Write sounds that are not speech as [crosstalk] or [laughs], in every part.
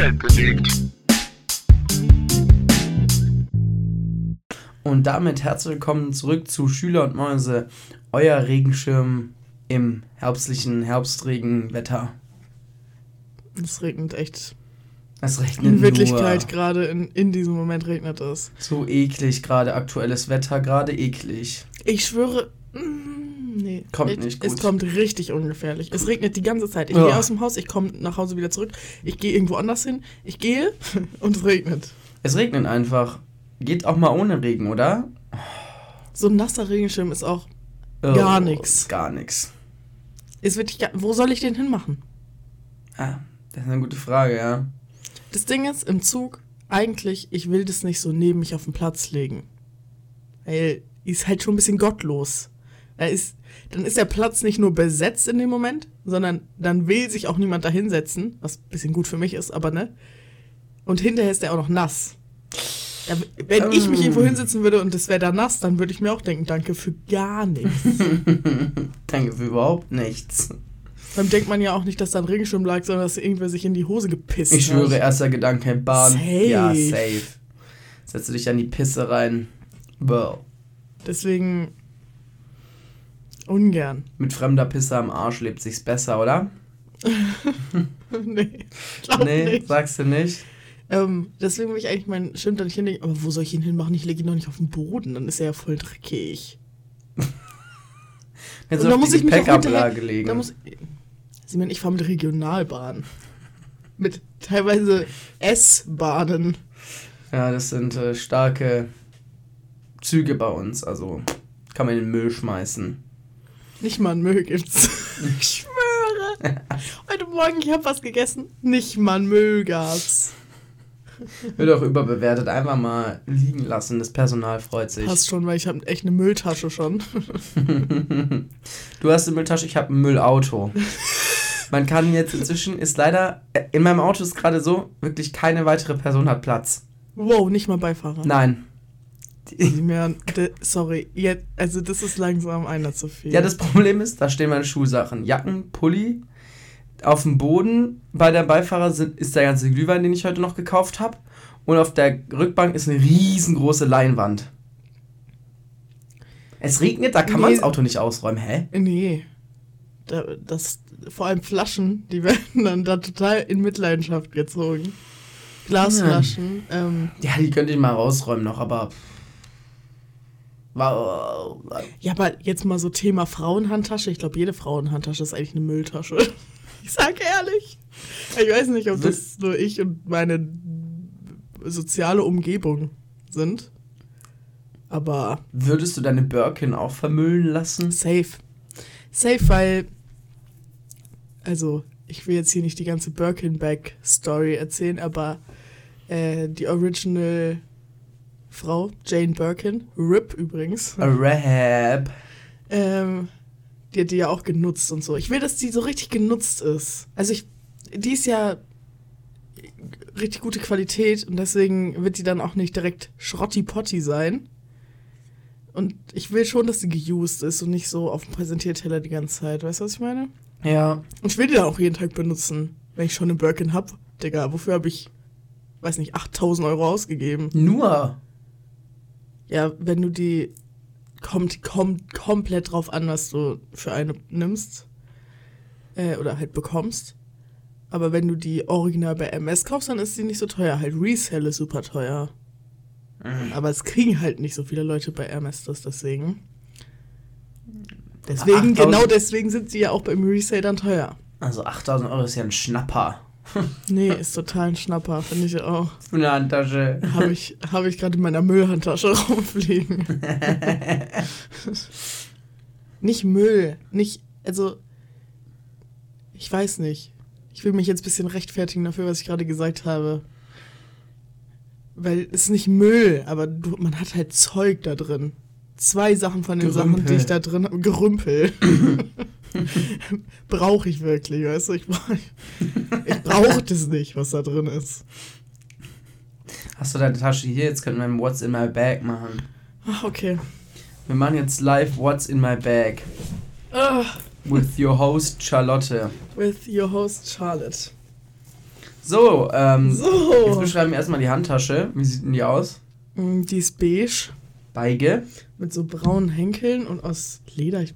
Welt bewegt. Und damit herzlich willkommen zurück zu Schüler und Mäuse, euer Regenschirm im herbstlichen Herbstregenwetter. Es regnet echt. Es regnet In Wirklichkeit nur. gerade in, in diesem Moment regnet es. So eklig gerade, aktuelles Wetter, gerade eklig. Ich schwöre. Mm, Nee. Kommt es, nicht Es gut. kommt richtig ungefährlich. Es regnet die ganze Zeit. Ich Ja. gehe aus dem Haus, ich komme nach Hause wieder zurück. Ich gehe irgendwo anders hin. Ich gehe [laughs] und es regnet. Es regnet einfach. Geht auch mal ohne Regen, oder? So ein nasser Regenschirm ist auch. Gar Oh, nix. Gar nichts. Ist wirklich gar, wo soll ich den hinmachen? Ah, das ist eine gute Frage, ja. Das Ding ist, im Zug, eigentlich, ich will das nicht so neben mich auf den Platz legen. Weil, ist halt schon ein bisschen gottlos. Da ist, dann ist der Platz nicht nur besetzt in dem Moment, sondern dann will sich auch niemand da hinsetzen, was ein bisschen gut für mich ist, aber ne? Und hinterher ist der auch noch nass. Da, wenn ich mich Ähm. irgendwo hinsetzen würde und es wäre da nass, dann würde ich mir auch denken, danke für gar nichts. [laughs] Danke für überhaupt nichts. dann denkt man ja auch nicht, dass da ein Regenschirm lag, sondern dass irgendwer sich in die Hose gepisst Ich hat. schwöre, erster Gedanke, Bahn. Safe. Ja, safe. Setzt du dich an die Pisse rein. Wow. Deswegen ungern. Mit fremder Pisse am Arsch lebt sich's besser, oder? [laughs] nee, nee, nicht. sagst du nicht? Ähm, deswegen will ich eigentlich meinen Schirm da nicht hinlegen. Aber wo soll ich ihn hinmachen? Ich lege ihn doch nicht auf den Boden, dann ist er ja voll dreckig. [laughs] Jetzt Und auf da muss die ich mich auch Gepäckablage legen. Da muss, Simon, ich fahre mit Regionalbahn. [laughs] Mit teilweise S-Bahnen. ja, das sind äh, starke Züge bei uns. Also kann man in den Müll schmeißen. Nicht mal ein Müll gibt's. ich schwöre. Heute Morgen, ich habe was gegessen. Nicht mal ein Müll gab's. Wird auch überbewertet. Einfach mal liegen lassen. Das Personal freut sich. Passt schon, weil ich habe echt eine Mülltasche schon. Du hast eine Mülltasche, ich habe ein Müllauto. Man kann jetzt inzwischen, ist leider, äh, in meinem Auto ist gerade so, wirklich keine weitere Person hat Platz. Wow, nicht mal Beifahrer. Nein. [laughs] Sorry, jetzt, also das ist langsam einer zu viel. Ja, das Problem ist, da stehen meine Schuhsachen. Jacken, Pulli. Auf dem Boden bei der Beifahrer sind, ist der ganze Glühwein, den ich heute noch gekauft habe. Und auf der Rückbank ist eine riesengroße Leinwand. Es regnet, da kann man Nee. das Auto nicht ausräumen. Hä? Nee. Da, das, vor allem Flaschen, die [laughs] werden dann da total in Mitleidenschaft gezogen. Glasflaschen. Ähm, Ja, die könnte ich mal rausräumen noch, aber. Wow. ja, aber jetzt mal so Thema Frauenhandtasche. Ich glaube, jede Frauenhandtasche ist eigentlich eine Mülltasche. [laughs] Ich sag ehrlich. Ich weiß nicht, ob das nur ich und meine soziale Umgebung sind. Aber Würdest du deine Birkin auch vermüllen lassen? Safe. Safe, weil. Also, ich will jetzt hier nicht die ganze Birkin-Bag-Story erzählen, aber äh, die Original Frau, Jane Birkin, RIP übrigens, Rap. ähm, die hat die ja auch genutzt und so. Ich will, dass die so richtig genutzt ist. Also, ich. Die ist ja richtig gute Qualität und deswegen wird die dann auch nicht direkt schrotti-potti sein. Und ich will schon, dass sie geused ist und nicht so auf dem Präsentierteller die ganze Zeit. Weißt du, was ich meine? Ja. Und ich will die dann auch jeden Tag benutzen, wenn ich schon eine Birkin hab. Digga, wofür habe ich, weiß nicht, 8000 Euro ausgegeben? Nur. Ja, wenn du die, kommt, kommt komplett drauf an, was du für eine nimmst. Äh, oder halt bekommst. Aber wenn du die original bei MS kaufst, dann ist sie nicht so teuer. Halt Resell ist super teuer. Aber es kriegen halt nicht so viele Leute bei MS das deswegen. Deswegen, 8000 genau deswegen sind sie ja auch beim Resale dann teuer. Also 8000 Euro ist ja ein Schnapper. [laughs] Nee, ist total ein Schnapper, finde ich auch. Eine Handtasche. Habe ich, hab ich gerade in meiner Müllhandtasche [laughs] rumfliegen. [laughs] nicht Müll, nicht, also, ich weiß nicht. Ich will mich jetzt ein bisschen rechtfertigen dafür, was ich gerade gesagt habe. Weil es ist nicht Müll, aber du, man hat halt Zeug da drin. Zwei Sachen von den Sachen, die Gerümpel. ich da drin habe. Gerümpel. [laughs] Brauche ich wirklich, weißt du? Ich brauche ich brauch das nicht, was da drin ist. Hast du deine Tasche hier? Jetzt könnten wir ein What's in my bag machen. Ach, okay. Wir machen jetzt live What's in my bag. Ah, With your host Charlotte. with your host Charlotte. So, ähm, So. jetzt beschreiben wir erstmal die Handtasche. Wie sieht denn die aus? Mm, Die ist beige Beige. mit so braunen Henkeln und aus Leder. Ich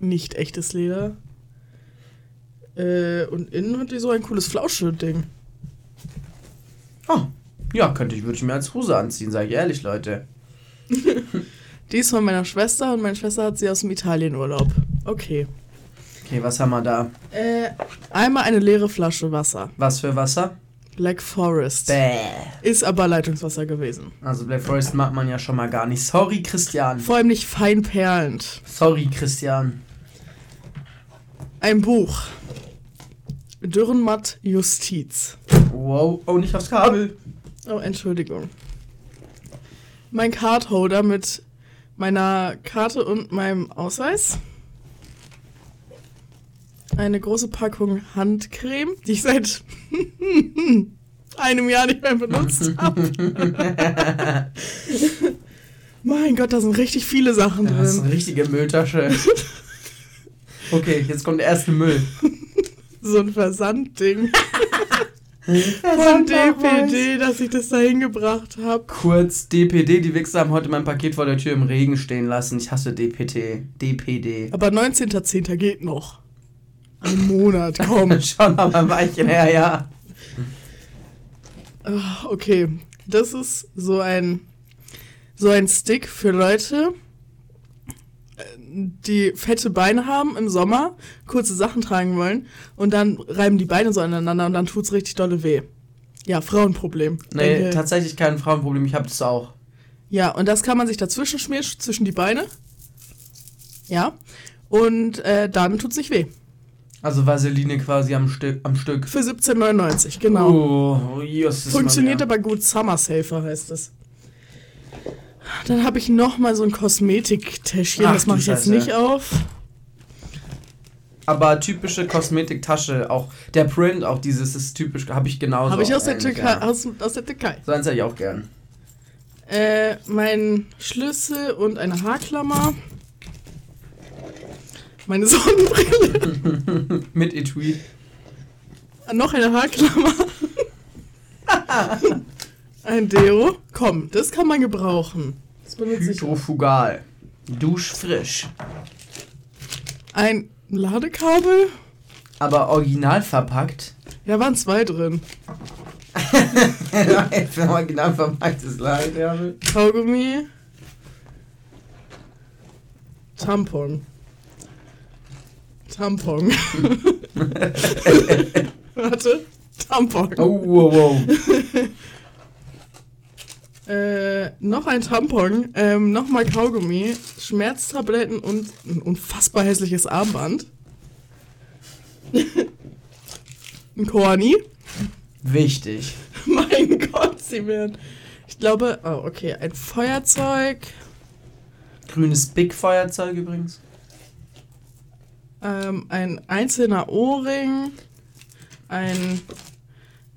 nicht echtes Leder. Äh, und innen hat die so ein cooles Flausche-Ding. Oh, ja, könnte ich, würde ich mir als Hose anziehen, sage ich ehrlich, Leute. [laughs] Die ist von meiner Schwester und meine Schwester hat sie aus dem Italienurlaub. Okay. Okay, was haben wir da? Äh, einmal eine leere Flasche Wasser. Was für Wasser? Black Forest. Bäh. Ist aber Leitungswasser gewesen. Also Black Forest mag man ja schon mal gar nicht. Sorry, Christian. Vor allem nicht fein perlend. Sorry, Christian. Ein Buch. Dürrenmatt Justiz. Wow, oh, nicht aufs Kabel. Oh, Entschuldigung. Mein Cardholder mit meiner Karte und meinem Ausweis. Eine große Packung Handcreme, die ich seit [laughs] einem Jahr nicht mehr benutzt [laughs] habe. mein Gott, da sind richtig viele Sachen Das ist drin. eine richtige Mülltasche. [laughs] Okay, jetzt kommt der erste Müll. [laughs] So ein Versandding [laughs] von DPD, dass ich das da hingebracht habe. Kurz, DPD, die Wichser haben heute mein Paket vor der Tür im Regen stehen lassen. Ich hasse DPT. DPD. Aber 19.10. geht noch. Ein Monat, [laughs] komm. Schon mal ein Weilchen her, ja. Ah, Okay, das ist so ein so ein Stick für Leute, die fette Beine haben im Sommer, kurze Sachen tragen wollen und dann reiben die Beine so aneinander und dann tut's richtig dolle weh. Ja, Frauenproblem. Nee, Denke- tatsächlich kein Frauenproblem, ich hab das auch. Ja, und das kann man sich dazwischen schmieren, zwischen die Beine. Ja. Und äh, dann tut's nicht weh. Also Vaseline quasi am Stück. Am Stück. Für 17,99, genau. Oh, Jesus Funktioniert aber gut. Summer Safer heißt es. Dann habe ich noch mal so ein Kosmetiktäschchen. Ach Das mache ich jetzt Scheiße. nicht auf. Aber typische Kosmetiktasche, auch der Print, auch dieses ist typisch, habe ich genauso. habe ich aus der, Türkei, aus, aus der Türkei. So eins hätte ich auch gern. Äh, mein Schlüssel und eine Haarklammer. Meine [laughs] Sonnenbrille. [laughs] Mit Etui. noch eine Haarklammer. [laughs] ein Deo. Komm, das kann man gebrauchen. Das benutze ich. Hydrofugal. Duschfrisch. Ein Ladekabel. Aber original verpackt. Ja, waren zwei drin. [laughs] Für original verpacktes Ladekabel. Kaugummi. Tampon. Tampon. [laughs] [laughs] Warte. Tampon. Oh, wow, wow. Äh, noch ein Tampon. Ähm, Nochmal Kaugummi. Schmerztabletten und ein unfassbar hässliches Armband. [laughs] ein Korni. Wichtig. [laughs] mein Gott, sie werden. Ich glaube, oh, okay, ein Feuerzeug. Grünes Big-Feuerzeug übrigens. Ähm, ein einzelner Ohrring, ein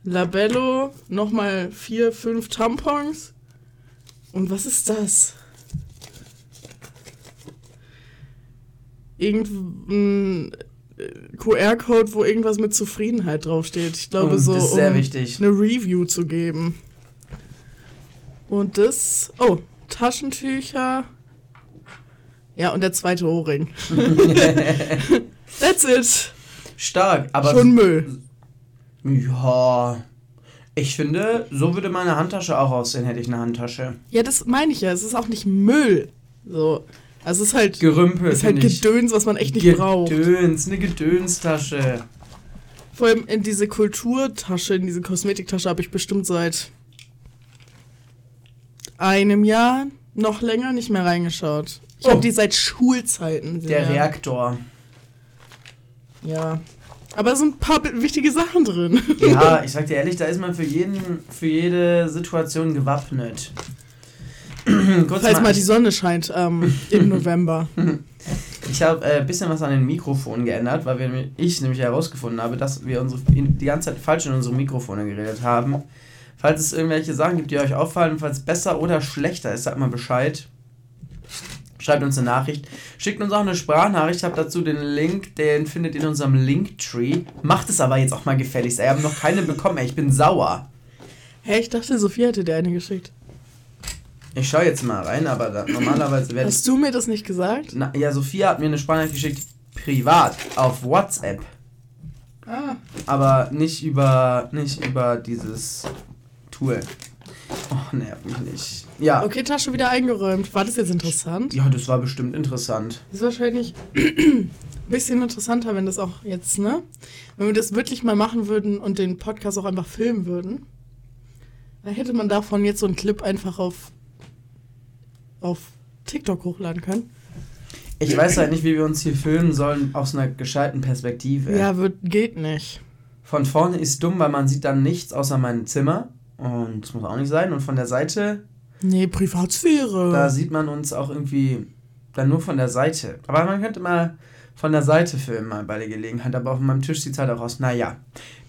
Labello, nochmal vier, fünf Tampons. Und was ist das? Irgendein äh, QR-Code, wo irgendwas mit Zufriedenheit draufsteht. Ich glaube, Oh, so um wichtig. eine Review zu geben. Und das, oh, Taschentücher. Ja, und der zweite Ohrring. [laughs] That's it. Stark, aber. Schon Müll. Ja. Ich finde, so würde meine Handtasche auch aussehen, hätte ich eine Handtasche. Ja, das meine ich ja. Es ist auch nicht Müll. So. Also es ist halt, Gerümpel. ist halt. Gedöns, was man echt nicht braucht. Gedöns, eine Gedönstasche. Vor allem in diese Kulturtasche, in diese Kosmetiktasche habe ich bestimmt seit einem Jahr noch länger nicht mehr reingeschaut. Ich Oh. habe die seit Schulzeiten. Der ja. Reaktor. Ja. Aber es sind ein paar wichtige Sachen drin. Ja, [laughs] ich sag dir ehrlich, da ist man für jeden, für jede Situation gewappnet. [clears throat] Kurz Falls mal ich- die Sonne scheint ähm, im [laughs] November. Ich habe ein äh, bisschen was an den Mikrofonen geändert, weil wir, ich nämlich herausgefunden habe, dass wir unsere, die ganze Zeit falsch in unsere Mikrofone geredet haben. Falls es irgendwelche Sachen gibt, die euch auffallen, falls es besser oder schlechter ist, sagt mal Bescheid. Schreibt uns eine Nachricht. Schickt uns auch eine Sprachnachricht. Ich habe dazu den Link, den findet ihr in unserem Linktree. Macht es aber jetzt auch mal gefälligst. Ich habe noch keine bekommen, ey. Ich bin sauer. Hä, ich dachte, Sophie hätte dir eine geschickt. Ich schaue jetzt mal rein, aber da, normalerweise werde. Hast du mir das nicht gesagt? Na, ja, Sophia hat mir eine Sprachnachricht geschickt, privat, auf WhatsApp. Ah. Aber nicht über, nicht über dieses Tool. Oh, nervt mich nicht. Ja. Okay, Tasche wieder eingeräumt. War das jetzt interessant? Ja, das war bestimmt interessant. Das ist wahrscheinlich ein bisschen interessanter, wenn das auch jetzt, ne? Wenn wir das wirklich mal machen würden und den Podcast auch einfach filmen würden. Dann hätte man davon jetzt so einen Clip einfach auf, auf TikTok hochladen können. Ich weiß halt nicht, wie wir uns hier filmen sollen aus einer gescheiten Perspektive. Ja, wird, geht nicht. Von vorne ist dumm, weil man sieht dann nichts außer mein Zimmer. Und das muss auch nicht sein. Und von der Seite, Nee, Privatsphäre. da sieht man uns auch irgendwie dann nur von der Seite. Aber man könnte mal von der Seite filmen, mal bei der Gelegenheit. Aber auf meinem Tisch sieht es halt auch aus. Naja,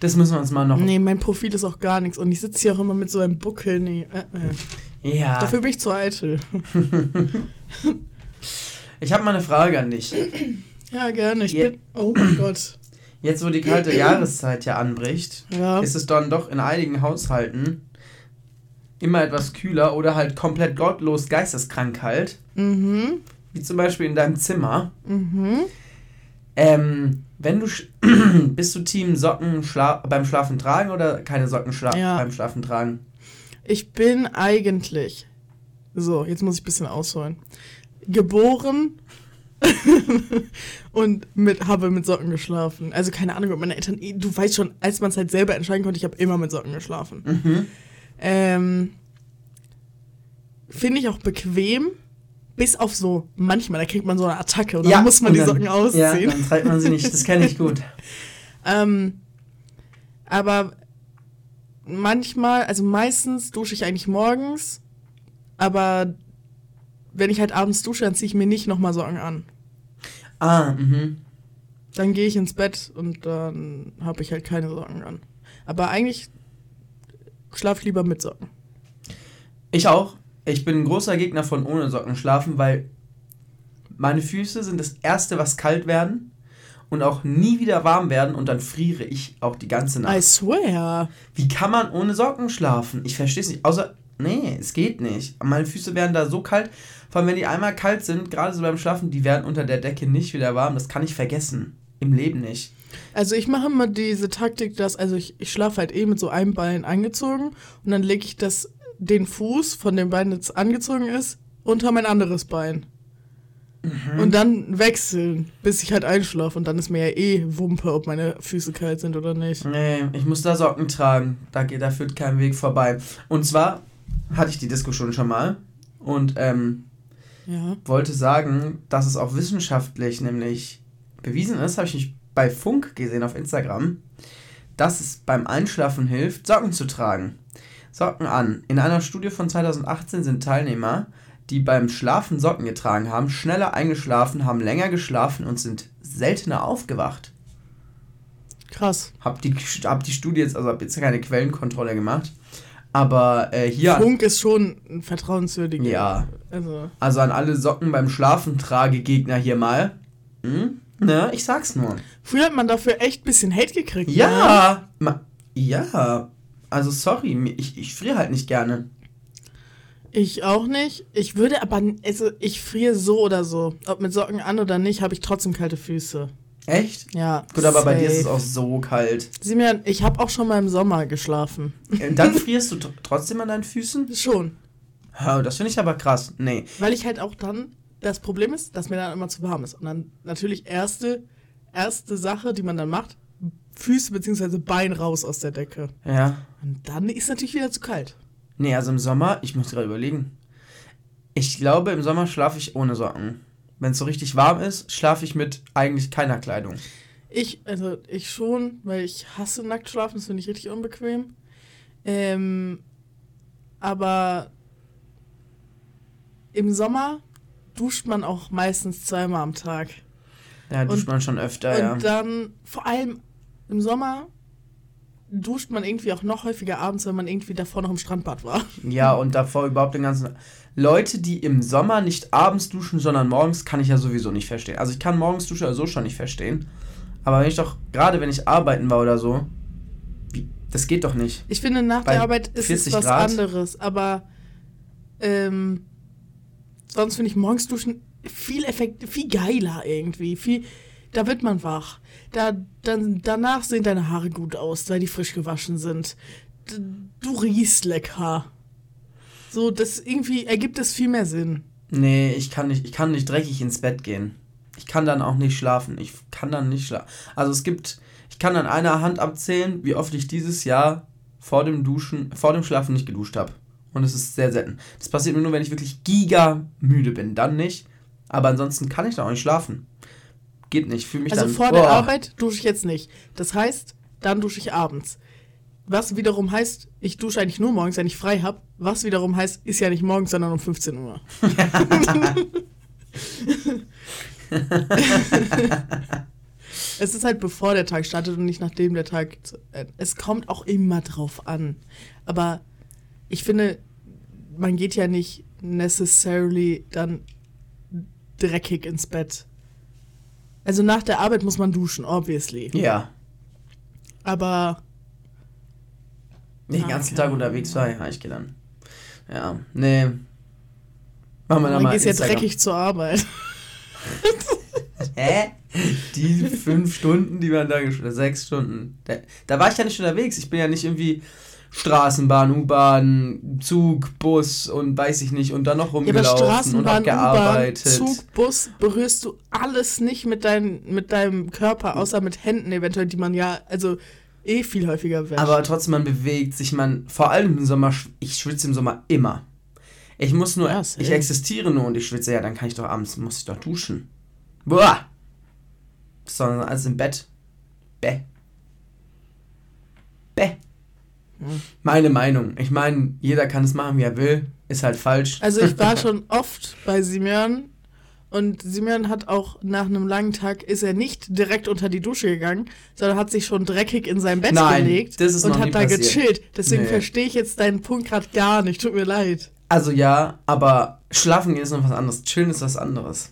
das müssen wir uns mal noch. Nee, mein Profil ist auch gar nichts. Und ich sitze hier auch immer mit so einem Buckel. Nee, äh, äh. Ja. Dafür bin ich zu eitel. [laughs] Ich habe mal eine Frage an dich. Ja, gerne. Ich Ja. bin. Oh mein Gott. Jetzt, wo die kalte Jahreszeit ja anbricht, Ja. ist es dann doch in einigen Haushalten immer etwas kühler oder halt komplett gottlos geisteskrank kalt. Mhm. Wie zum Beispiel in deinem Zimmer. Mhm. Ähm, wenn du [clears throat] bist du Team Socken schla beim Schlafen tragen oder keine Socken schla Ja. beim Schlafen tragen? Ich bin eigentlich. So, jetzt muss ich ein bisschen ausholen. Geboren [laughs] und mit, habe mit Socken geschlafen. Also keine Ahnung, ob meine Eltern. Du weißt schon, als man es halt selber entscheiden konnte, ich habe immer mit Socken geschlafen. Mhm. Ähm, Finde ich auch bequem. Bis auf so, manchmal, da kriegt man so eine Attacke und dann muss man die dann- Socken Ja, ausziehen. dann trägt man sie nicht. Das kenne ich gut. [laughs] Ähm, aber manchmal, also meistens dusche ich eigentlich morgens, aber wenn ich halt abends dusche, dann ziehe ich mir nicht nochmal Socken an. Ah, mhm. Dann gehe ich ins Bett und dann habe ich halt keine Socken an. Aber eigentlich schlafe ich lieber mit Socken. Ich auch. Ich bin ein großer Gegner von ohne Socken schlafen, weil meine Füße sind das Erste, was kalt werden und auch nie wieder warm werden und dann friere ich auch die ganze Nacht. I swear. Wie kann man ohne Socken schlafen? Ich verstehe es nicht. Außer, nee, es geht nicht. Meine Füße werden da so kalt. Vor allem, wenn die einmal kalt sind, gerade so beim Schlafen, die werden unter der Decke nicht wieder warm. Das kann ich vergessen. Im Leben nicht. Also ich mache immer diese Taktik, dass, also ich, ich schlafe halt eh mit so einem Bein angezogen und dann lege ich das, den Fuß von dem Bein, das angezogen ist, unter mein anderes Bein. Und dann wechseln, bis ich halt einschlafe und dann ist mir ja eh Wumpe, ob meine Füße kalt sind oder nicht. Nee, ich muss da Socken tragen. Da, geht, da führt kein Weg vorbei. Und zwar hatte ich die Diskussion schon mal und ähm, Ja. wollte sagen, dass es auch wissenschaftlich nämlich bewiesen ist, habe ich nicht bei Funk gesehen auf Instagram, dass es beim Einschlafen hilft, Socken zu tragen. Socken an. In einer Studie von 2018 sind Teilnehmer, die beim Schlafen Socken getragen haben, schneller eingeschlafen, haben länger geschlafen und sind seltener aufgewacht. Krass. Hab die, hab die Studie jetzt, also hab jetzt keine Quellenkontrolle gemacht, aber äh, hier, Funk ist schon ein vertrauenswürdiger. Ja. Also, also an alle Socken beim Schlafen trage Gegner hier mal. Hm? Ne, ich sag's nur. früher hat man dafür echt ein bisschen Hate gekriegt. Ne? Ja, ma, ja. Also sorry, ich, ich friere halt nicht gerne. Ich auch nicht. Ich würde aber, also ich friere so oder so. Ob mit Socken an oder nicht, habe ich trotzdem kalte Füße. Echt? Ja. Gut, aber bei dir ist es safe. auch so kalt. Simeon, ich habe auch schon mal im Sommer geschlafen. Äh, Dann frierst du tr- trotzdem an deinen Füßen? Schon. Oh, das finde ich aber krass. Nee. Weil ich halt auch dann, das Problem ist, dass mir dann immer zu warm ist. Und dann natürlich erste, erste Sache, die man dann macht, Füße bzw. Bein raus aus der Decke. Ja. Und dann ist natürlich wieder zu kalt. Nee, also im Sommer, ich muss gerade überlegen. Ich glaube, im Sommer schlafe ich ohne Socken. Wenn es so richtig warm ist, schlafe ich mit eigentlich keiner Kleidung. Ich, also ich schon, weil ich hasse nackt schlafen, das finde ich richtig unbequem. Ähm, aber im Sommer duscht man auch meistens zweimal am Tag. Ja, duscht Und- man schon öfter, Und ja. dann vor allem im Sommer duscht man irgendwie auch noch häufiger abends, wenn man irgendwie davor noch im Strandbad war. Ja, und davor überhaupt den ganzen. Leute, die im Sommer nicht abends duschen, sondern morgens, kann ich ja sowieso nicht verstehen. Also ich kann morgens duschen so schon nicht verstehen. Aber wenn ich doch, gerade wenn ich arbeiten war oder so, das geht doch nicht. Ich finde, nach Bei der Arbeit ist es 40 was Grad? anderes, aber ähm, sonst finde ich morgens duschen viel effekt, viel geiler irgendwie. Viel, da wird man wach. Da, dann, danach sehen deine Haare gut aus, weil die frisch gewaschen sind. D du riechst lecker. So, das irgendwie ergibt es viel mehr Sinn. Nee, ich kann nicht, ich kann nicht dreckig ins Bett gehen. Ich kann dann auch nicht schlafen. Ich kann dann nicht schlafen. Also es gibt, ich kann an einer Hand abzählen, wie oft ich dieses Jahr vor dem Duschen, vor dem Schlafen nicht geduscht habe. Und es ist sehr selten. Das passiert mir nur, wenn ich wirklich giga müde bin. Dann nicht. Aber ansonsten kann ich da auch nicht schlafen. Geht nicht. Fühle mich Also dann. vor der Boah. Arbeit dusche ich jetzt nicht. Das heißt, dann dusche ich abends. Was wiederum heißt, ich dusche eigentlich nur morgens, wenn ich frei habe. Was wiederum heißt, ist ja nicht morgens, sondern um 15 Uhr. [laughs] es ist halt bevor der Tag startet und nicht nachdem der Tag. äh, Es kommt auch immer drauf an. Aber ich finde, man geht ja nicht necessarily dann dreckig ins Bett. Also nach der Arbeit muss man duschen, obviously. Ja. Aber ich den ganzen Tag unterwegs war, ja, ich gehe dann. Ja, nee. Machen wir da man mal geht ja Instagram. dreckig zur Arbeit. [laughs] Hä? Die fünf Stunden, die waren da gespielt, sechs Stunden. Da, da war ich ja nicht unterwegs. Ich bin ja nicht irgendwie Straßenbahn, U-Bahn, Zug, Bus und weiß ich nicht und dann noch Ja, rumgelaufen und Straßenbahn, hab U-Bahn, gearbeitet. Zug, Bus berührst du alles nicht mit, dein, mit deinem Körper, außer mit Händen eventuell, die man ja, also eh viel häufiger wäscht. Aber trotzdem, man bewegt sich, man, vor allem im Sommer, ich schwitze im Sommer immer. Ich muss nur, Ja, ich existiere nur und ich schwitze, ja, dann kann ich doch abends, muss ich doch duschen. Boah! Sondern alles im Bett. Bäh. Bäh. Meine Meinung. Ich meine, jeder kann es machen, wie er will. Ist halt falsch. Also ich war [laughs] schon oft bei Simeon und Simeon hat auch nach einem langen Tag, ist er nicht direkt unter die Dusche gegangen, sondern hat sich schon dreckig in sein Bett Nein, gelegt und hat da passiert. gechillt. Deswegen Nee. verstehe ich jetzt deinen Punkt gerade gar nicht, tut mir leid. Also ja, aber schlafen gehen ist noch was anderes. Chillen ist was anderes.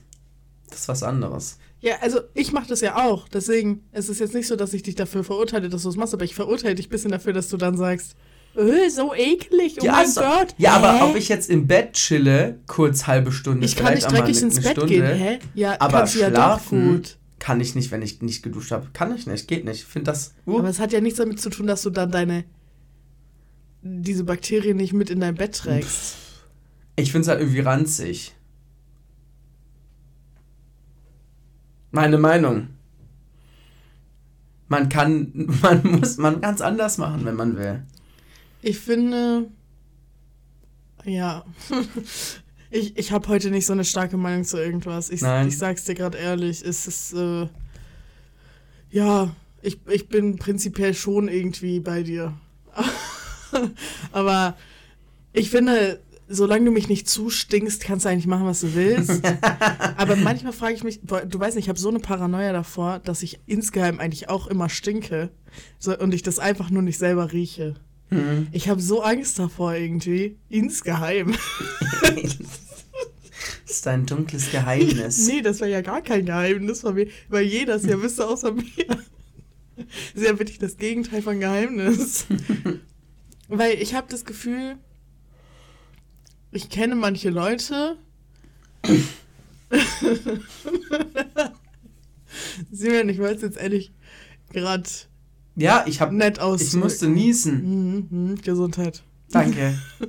Das ist was anderes. Ja, also ich mache das ja auch. Deswegen es ist jetzt nicht so, dass ich dich dafür verurteile, dass du es machst, aber ich verurteile dich ein bisschen dafür, dass du dann sagst, äh, so eklig, oh mein so- Gott. Ja, aber Hä? ob ich jetzt im Bett chille, kurz halbe Stunde, Ich kann nicht dreckig eine- ins eine Bett Stunde, gehen, hä? Ja, Aber ja schlafen gut. kann ich nicht, wenn ich nicht geduscht habe. Kann ich nicht, geht nicht. Ich finde das. Uh, Aber es hat ja nichts damit zu tun, dass du dann deine diese Bakterien nicht mit in dein Bett trägst. ich finde es halt irgendwie ranzig. Meine Meinung. Man kann, [laughs] man muss man ganz anders machen, wenn man will. Ich finde, ja, [laughs] ich, ich habe heute nicht so eine starke Meinung zu irgendwas. Ich, Nein. ich sag's dir gerade ehrlich, es ist, äh, ja, ich, ich bin prinzipiell schon irgendwie bei dir. [laughs] Aber ich finde, solange du mich nicht zustinkst, kannst du eigentlich machen, was du willst. [laughs] Aber manchmal frage ich mich, du weißt nicht, ich habe so eine Paranoia davor, dass ich insgeheim eigentlich auch immer stinke so, und ich das einfach nur nicht selber rieche. Hm. Ich habe so Angst davor irgendwie, insgeheim. [laughs] Das ist ein dunkles Geheimnis. nee, das wäre ja gar kein Geheimnis von mir, weil jeder es ja [laughs] wüsste außer mir. Das ist ja wirklich das Gegenteil von Geheimnis. weil ich habe das Gefühl, ich kenne manche Leute. Simon, ich wollte es jetzt ehrlich gerade Ja, ich habe nett aus. ich musste niesen. Mhm, mhm, Gesundheit. Danke. [laughs]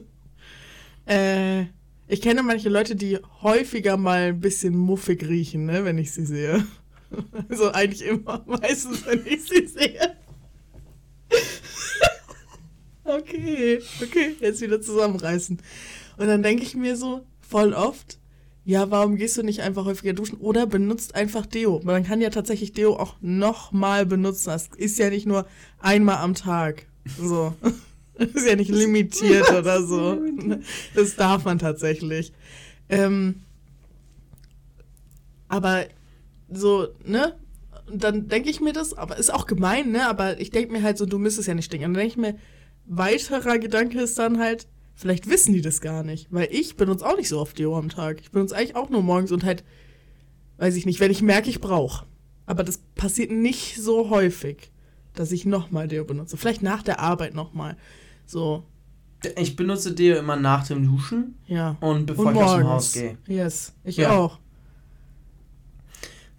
Äh, ich kenne manche Leute, die häufiger mal ein bisschen muffig riechen, ne, wenn ich sie sehe. [laughs] Also eigentlich immer, [laughs] meistens, wenn ich sie sehe. okay, okay, jetzt wieder zusammenreißen. Und dann denke ich mir so, voll oft, ja, warum gehst du nicht einfach häufiger duschen oder benutzt einfach Deo? Man kann ja tatsächlich Deo auch nochmal benutzen. Das ist ja nicht nur einmal am Tag. So. Das [laughs] ist ja nicht limitiert [laughs] oder so. Das darf man tatsächlich. Ähm, aber so, ne? und dann denke ich mir das, aber ist auch gemein, ne? Aber ich denke mir halt so, du müsstest ja nicht stinken. Und dann denke ich mir, weiterer Gedanke ist dann halt, vielleicht wissen die das gar nicht. Weil ich benutze auch nicht so oft Deo am Tag. Ich benutze eigentlich auch nur morgens und halt, weiß ich nicht, wenn ich merke, ich brauche. Aber das passiert nicht so häufig, dass ich nochmal Deo benutze. Vielleicht nach der Arbeit nochmal. So, Ich benutze Deo immer nach dem Duschen ja. und bevor und ich aus dem morgens. Haus gehe. Yes, ich Ja. auch.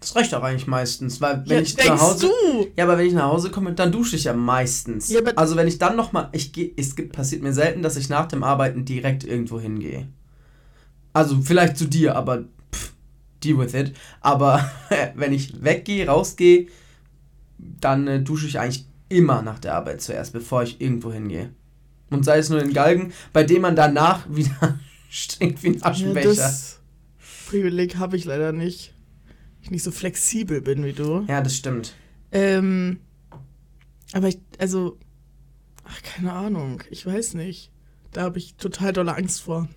Das reicht auch eigentlich meistens, weil wenn ja, ich nach Hause du? Ja, aber wenn ich nach Hause komme, dann dusche ich ja meistens. Ja, also wenn ich dann noch mal, ich gehe, es gibt, passiert mir selten, dass ich nach dem Arbeiten direkt irgendwo hingehe. Also vielleicht zu dir, aber pff, deal with it. Aber [laughs] wenn ich weggehe, rausgehe, dann äh, dusche ich eigentlich immer nach der Arbeit zuerst, bevor ich irgendwo hingehe. Und sei es nur in Galgen, bei dem man danach [laughs] wieder stinkt wie ein Ja, Aschenbecher. das Privileg habe ich leider nicht. Ich nicht so flexibel bin wie du. Ja, das stimmt. Ähm, aber ich, also, ach, keine Ahnung, ich weiß nicht. Da habe ich total dolle Angst vor.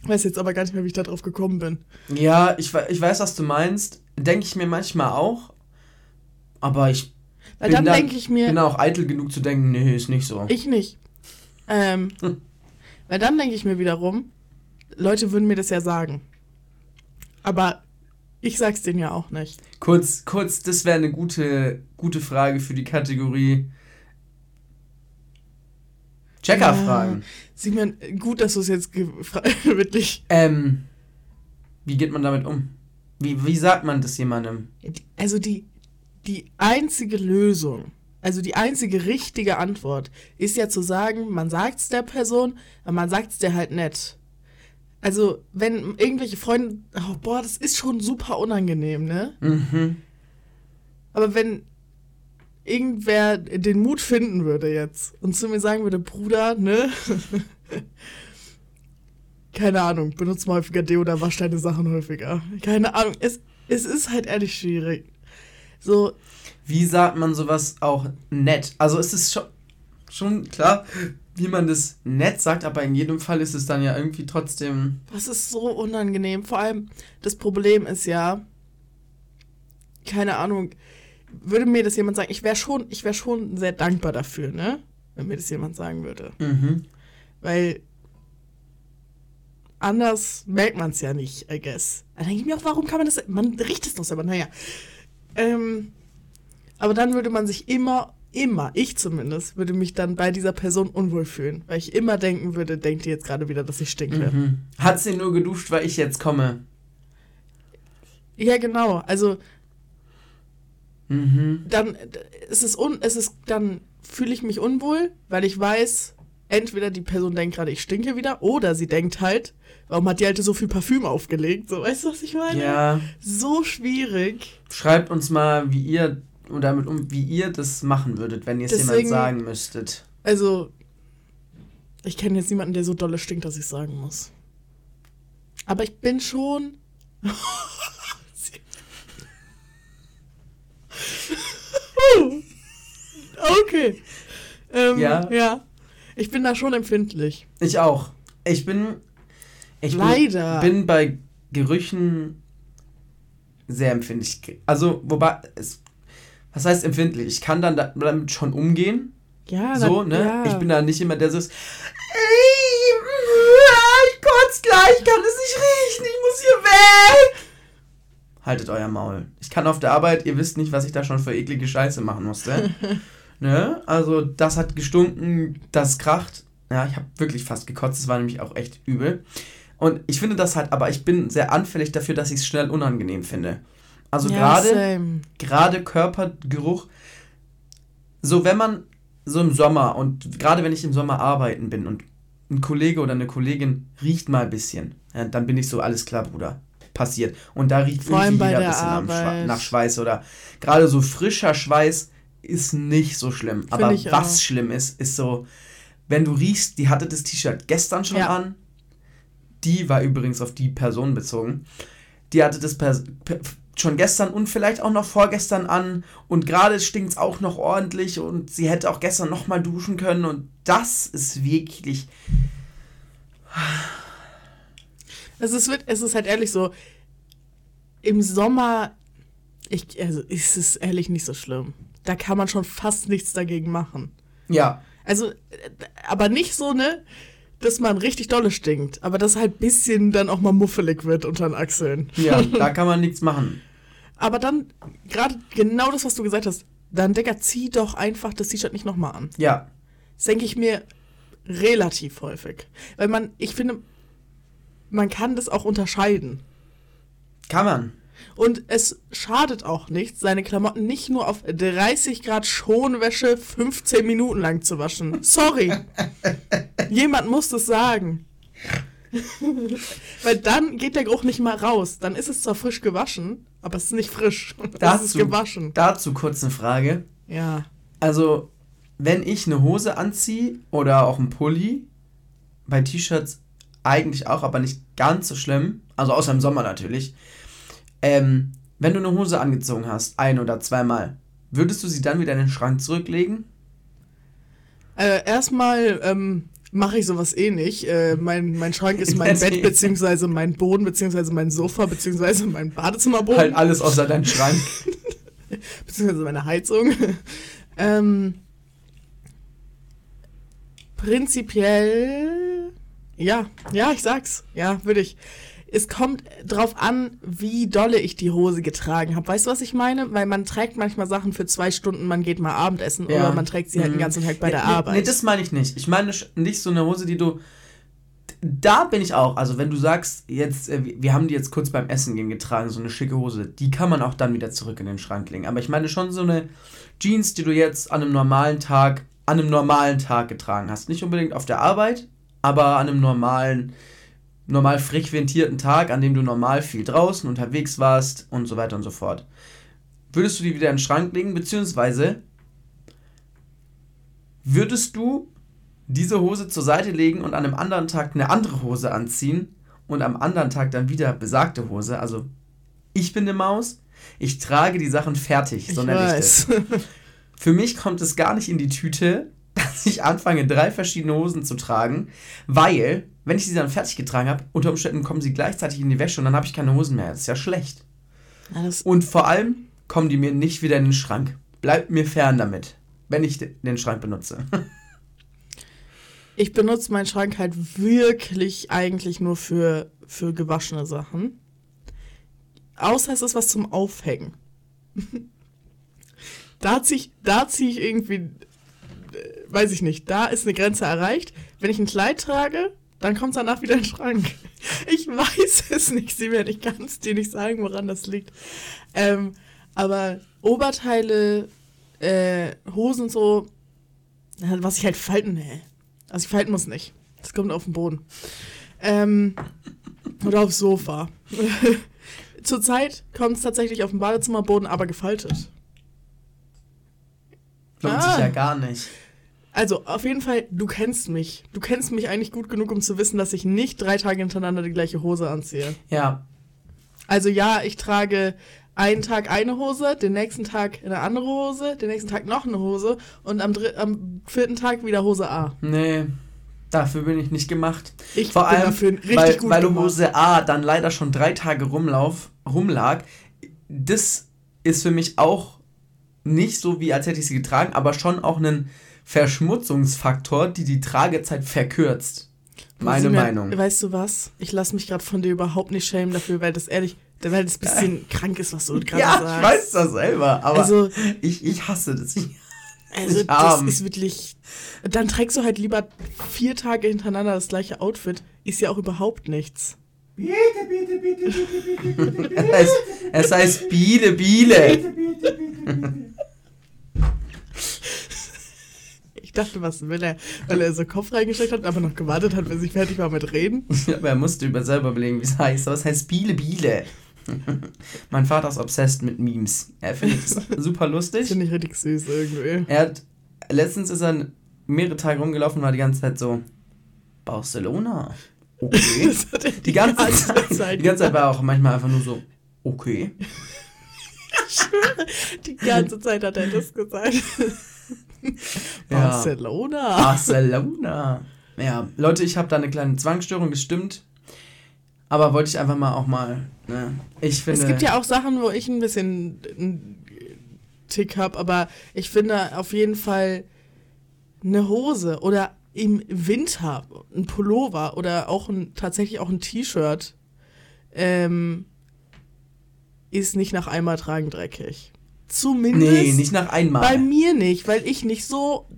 Ich weiß jetzt aber gar nicht mehr, wie ich da drauf gekommen bin. Ja, ich, ich weiß, was du meinst. Denke ich mir manchmal auch. Aber ich Weil Bin dann da- denke ich mir, bin auch eitel genug zu denken, nee, ist nicht so. ich nicht. Ähm, Hm. [laughs] weil dann denke ich mir wiederum, Leute würden mir das ja sagen. Aber ich sag's denen ja auch nicht. Kurz, kurz, das wäre eine gute, gute Frage für die Kategorie Checker-Fragen. Simon, gut, dass du es jetzt [laughs] wirklich. Ähm, wie geht man damit um? Wie, wie sagt man das jemandem? Also die, die einzige Lösung, also die einzige richtige Antwort ist ja zu sagen, man sagt's der Person, aber man sagt's der halt nicht. Also, wenn irgendwelche Freunde, oh, boah, das ist schon super unangenehm, ne? Mhm. Aber wenn irgendwer den Mut finden würde jetzt und zu mir sagen würde, Bruder, ne? [laughs] Keine Ahnung, benutzt mal häufiger Deo oder wasch deine Sachen häufiger. Keine Ahnung, es, es ist halt ehrlich schwierig. So, Wie sagt man sowas auch nett? Also es ist schon, schon klar, wie man das nett sagt, aber in jedem Fall ist es dann ja irgendwie trotzdem. was ist so unangenehm? Vor allem, das Problem ist ja, keine Ahnung, würde mir das jemand sagen, ich wäre schon, ich wäre schon sehr dankbar dafür, ne? Wenn mir das jemand sagen würde. Mhm. Weil anders merkt man es ja nicht, I guess. Da denke ich mir auch, warum kann man das. Man riecht es doch selber, naja. Ähm, aber dann würde man sich immer, immer, ich zumindest, würde mich dann bei dieser Person unwohl fühlen. Weil ich immer denken würde, denkt ihr jetzt gerade wieder, dass ich stinke. Mhm. Hat sie nur geduscht, weil ich jetzt komme? Ja, genau. Also Mhm. dann ist es un, es ist dann fühle ich mich unwohl, weil ich weiß, entweder die Person denkt gerade, ich stinke wieder, oder sie denkt halt, warum hat die alte so viel Parfüm aufgelegt? So, weißt du, was ich meine? Ja. So schwierig. Schreibt uns mal, wie ihr oder damit um, wie ihr das machen würdet, wenn ihr es jemand sagen müsstet. Also, ich kenne jetzt niemanden, der so dolle stinkt, dass ich sagen muss. Aber ich bin schon. [laughs] okay. Ähm, Ja? Ja. Ich bin da schon empfindlich. Ich auch. Ich bin. Ich bin- Leider. bin bei Gerüchen sehr empfindlich. Also, wobei, es, was heißt empfindlich? Ich kann dann da, damit schon umgehen. Ja, so, dann- ne? Ja. Ich bin da nicht immer der so ist, ey, ich kotze gleich, ich kann es nicht riechen, ich muss hier weg. Haltet euer Maul. Ich kann auf der Arbeit, ihr wisst nicht, was ich da schon für eklige Scheiße machen musste. [laughs] ne? Also, das hat gestunken, das kracht. Ja, ich habe wirklich fast gekotzt, das war nämlich auch echt übel. Und ich finde das halt, aber ich bin sehr anfällig dafür, dass ich es schnell unangenehm finde. Also ja, gerade Körpergeruch, so wenn man so im Sommer und gerade wenn ich im Sommer arbeiten bin und ein Kollege oder eine Kollegin riecht mal ein bisschen, ja, dann bin ich so, alles klar, Bruder, passiert. Und da riecht Vor irgendwie jeder ein bisschen Schwe nach Schweiß oder gerade so frischer Schweiß ist nicht so schlimm. Aber ich was auch. schlimm ist, ist so, wenn du riechst, die hatte das T-Shirt gestern schon Ja. an, die war übrigens auf die Person bezogen, die hatte das per schon gestern und vielleicht auch noch vorgestern an und gerade stinkt es auch noch ordentlich und sie hätte auch gestern noch mal duschen können und das ist wirklich Es ist, es ist halt ehrlich so, im Sommer Ich, also ist es ehrlich nicht so schlimm. Da kann man schon fast nichts dagegen machen. Ja. Also, äh, aber nicht so, ne, dass man richtig dolle stinkt, aber dass halt ein bisschen dann auch mal muffelig wird unter den Achseln. Ja, [laughs] da kann man nichts machen. Aber dann, gerade genau das, was du gesagt hast, dann, Decker, zieh doch einfach das T-Shirt nicht nochmal an. Ja. Das denke ich mir relativ häufig. Weil man, ich finde, man kann das auch unterscheiden. Kann man. Und es schadet auch nichts, seine Klamotten nicht nur auf 30 Grad Schonwäsche 15 Minuten lang zu waschen. Sorry. [laughs] Jemand muss das sagen. Weil dann geht der Geruch nicht mal raus. Dann ist es zwar frisch gewaschen, aber es ist nicht frisch. Dazu, es ist gewaschen. Dazu kurz eine Frage. Ja. Also, wenn ich eine Hose anziehe oder auch einen Pulli, bei T-Shirts eigentlich auch, aber nicht ganz so schlimm, also außer im Sommer natürlich, ähm, wenn du eine Hose angezogen hast, ein oder zweimal, würdest du sie dann wieder in den Schrank zurücklegen? Äh, erstmal ähm, mache ich sowas eh nicht. Äh, mein, mein Schrank ist mein. [laughs] Bett, beziehungsweise mein Boden, beziehungsweise mein Sofa, beziehungsweise mein Badezimmerboden. Halt alles außer deinem Schrank. [laughs] beziehungsweise meine Heizung. [laughs] ähm, prinzipiell, ja, ja, ich sag's, ja, würde ich. Es kommt drauf an, wie dolle ich die Hose getragen habe. Weißt du, was ich meine? Weil man trägt manchmal Sachen für zwei Stunden, man geht mal Abendessen Ja. oder man trägt sie halt den Mhm. ganzen Tag bei der nee, Arbeit. Nee, das meine ich nicht. Ich meine nicht so eine Hose, die du. Da bin ich auch. Also, wenn du sagst, jetzt, äh, wir haben die jetzt kurz beim Essen gehen getragen, so eine schicke Hose, die kann man auch dann wieder zurück in den Schrank legen. Aber ich meine schon so eine Jeans, die du jetzt an einem normalen Tag, an einem normalen Tag getragen hast. Nicht unbedingt auf der Arbeit, aber an einem normalen, normal frequentierten Tag, an dem du normal viel draußen unterwegs warst und so weiter und so fort. Würdest du die wieder in den Schrank legen, beziehungsweise würdest du diese Hose zur Seite legen und an einem anderen Tag eine andere Hose anziehen und am anderen Tag dann wieder besagte Hose? Also, ich bin eine Maus, ich trage die Sachen fertig, so ich nenne ich das. [laughs] Für mich kommt es gar nicht in die Tüte, [laughs] dass ich anfange, drei verschiedene Hosen zu tragen, weil, wenn ich sie dann fertig getragen habe, unter Umständen kommen sie gleichzeitig in die Wäsche und dann habe ich keine Hosen mehr. Das ist ja schlecht. Das, Und vor allem kommen die mir nicht wieder in den Schrank. Bleibt mir fern damit, wenn ich de- den Schrank benutze. [laughs] ich benutze meinen Schrank halt wirklich eigentlich nur für, für gewaschene Sachen. Außer es ist was zum Aufhängen. [laughs] da ziehe ich, da zieh ich irgendwie, äh, weiß ich nicht, da ist eine Grenze erreicht. Wenn ich ein Kleid trage, dann kommt es danach wieder in den Schrank. Ich weiß [laughs] es nicht, Simon, ich kann es dir nicht sagen, woran das liegt. Ähm, aber Oberteile, äh, Hosen so, ja, was ich halt falten, nee. Also ich falten muss nicht. Das kommt auf den Boden. Ähm, oder aufs Sofa. [laughs] Zurzeit kommt es tatsächlich auf den Badezimmerboden, aber gefaltet. Lohnt Ah. sich ja gar nicht. Also, auf jeden Fall, du kennst mich. Du kennst mich eigentlich gut genug, um zu wissen, dass ich nicht drei Tage hintereinander die gleiche Hose anziehe. Ja, Also ja, ich trage einen Tag eine Hose, den nächsten Tag eine andere Hose, den nächsten Tag noch eine Hose und am, am vierten Tag wieder Hose A. nee, dafür bin ich nicht gemacht. Ich Vor bin allem, dafür richtig weil, weil gemacht. Hose A dann leider schon drei Tage rumlauf, rumlag. Das ist für mich auch nicht so, wie als hätte ich sie getragen, aber schon auch ein Verschmutzungsfaktor, die die Tragezeit verkürzt. Meine Simon, Meinung. Weißt du was? Ich lasse mich gerade von dir überhaupt nicht schämen dafür, weil das ehrlich, weil das ein bisschen krank ist, was du gerade Ja, sagst. ich weiß das selber, aber Also, ich, ich hasse das. Ich, [laughs] also Ich das arm. ist wirklich. Dann trägst du halt lieber vier Tage hintereinander das gleiche Outfit. Ist ja auch überhaupt nichts. [laughs] es, es heißt Biele, Biele. Ich dachte, was will er, weil er so Kopf reingesteckt hat, aber noch gewartet hat, bis ich fertig war mit Reden. [laughs] Aber er musste über selber überlegen, wie es heißt. Es heißt Biele, Biele. [laughs] mein Vater ist obsessed mit Memes. Er findet es [laughs] super lustig. Finde ich richtig süß irgendwie. Er hat, letztens ist er mehrere Tage rumgelaufen und war die ganze Zeit so, Barcelona. Okay. Er Die ganze Zeit, die ganze Zeit war er auch manchmal einfach nur so, okay. Die ganze Zeit hat er das gesagt. [laughs] Ja. Barcelona. Barcelona. Ja, Leute, ich habe da eine kleine Zwangsstörung, das stimmt. Aber wollte ich einfach mal auch mal. Ne? Ich finde. Es gibt ja auch Sachen, wo ich ein bisschen einen Tick habe, aber ich finde auf jeden Fall eine Hose oder im Winter ein Pullover oder auch ein, tatsächlich auch ein T-Shirt ähm, ist nicht nach einmal tragen dreckig. Zumindest. Nee, nicht nach einmal. Bei mir nicht, weil ich nicht so,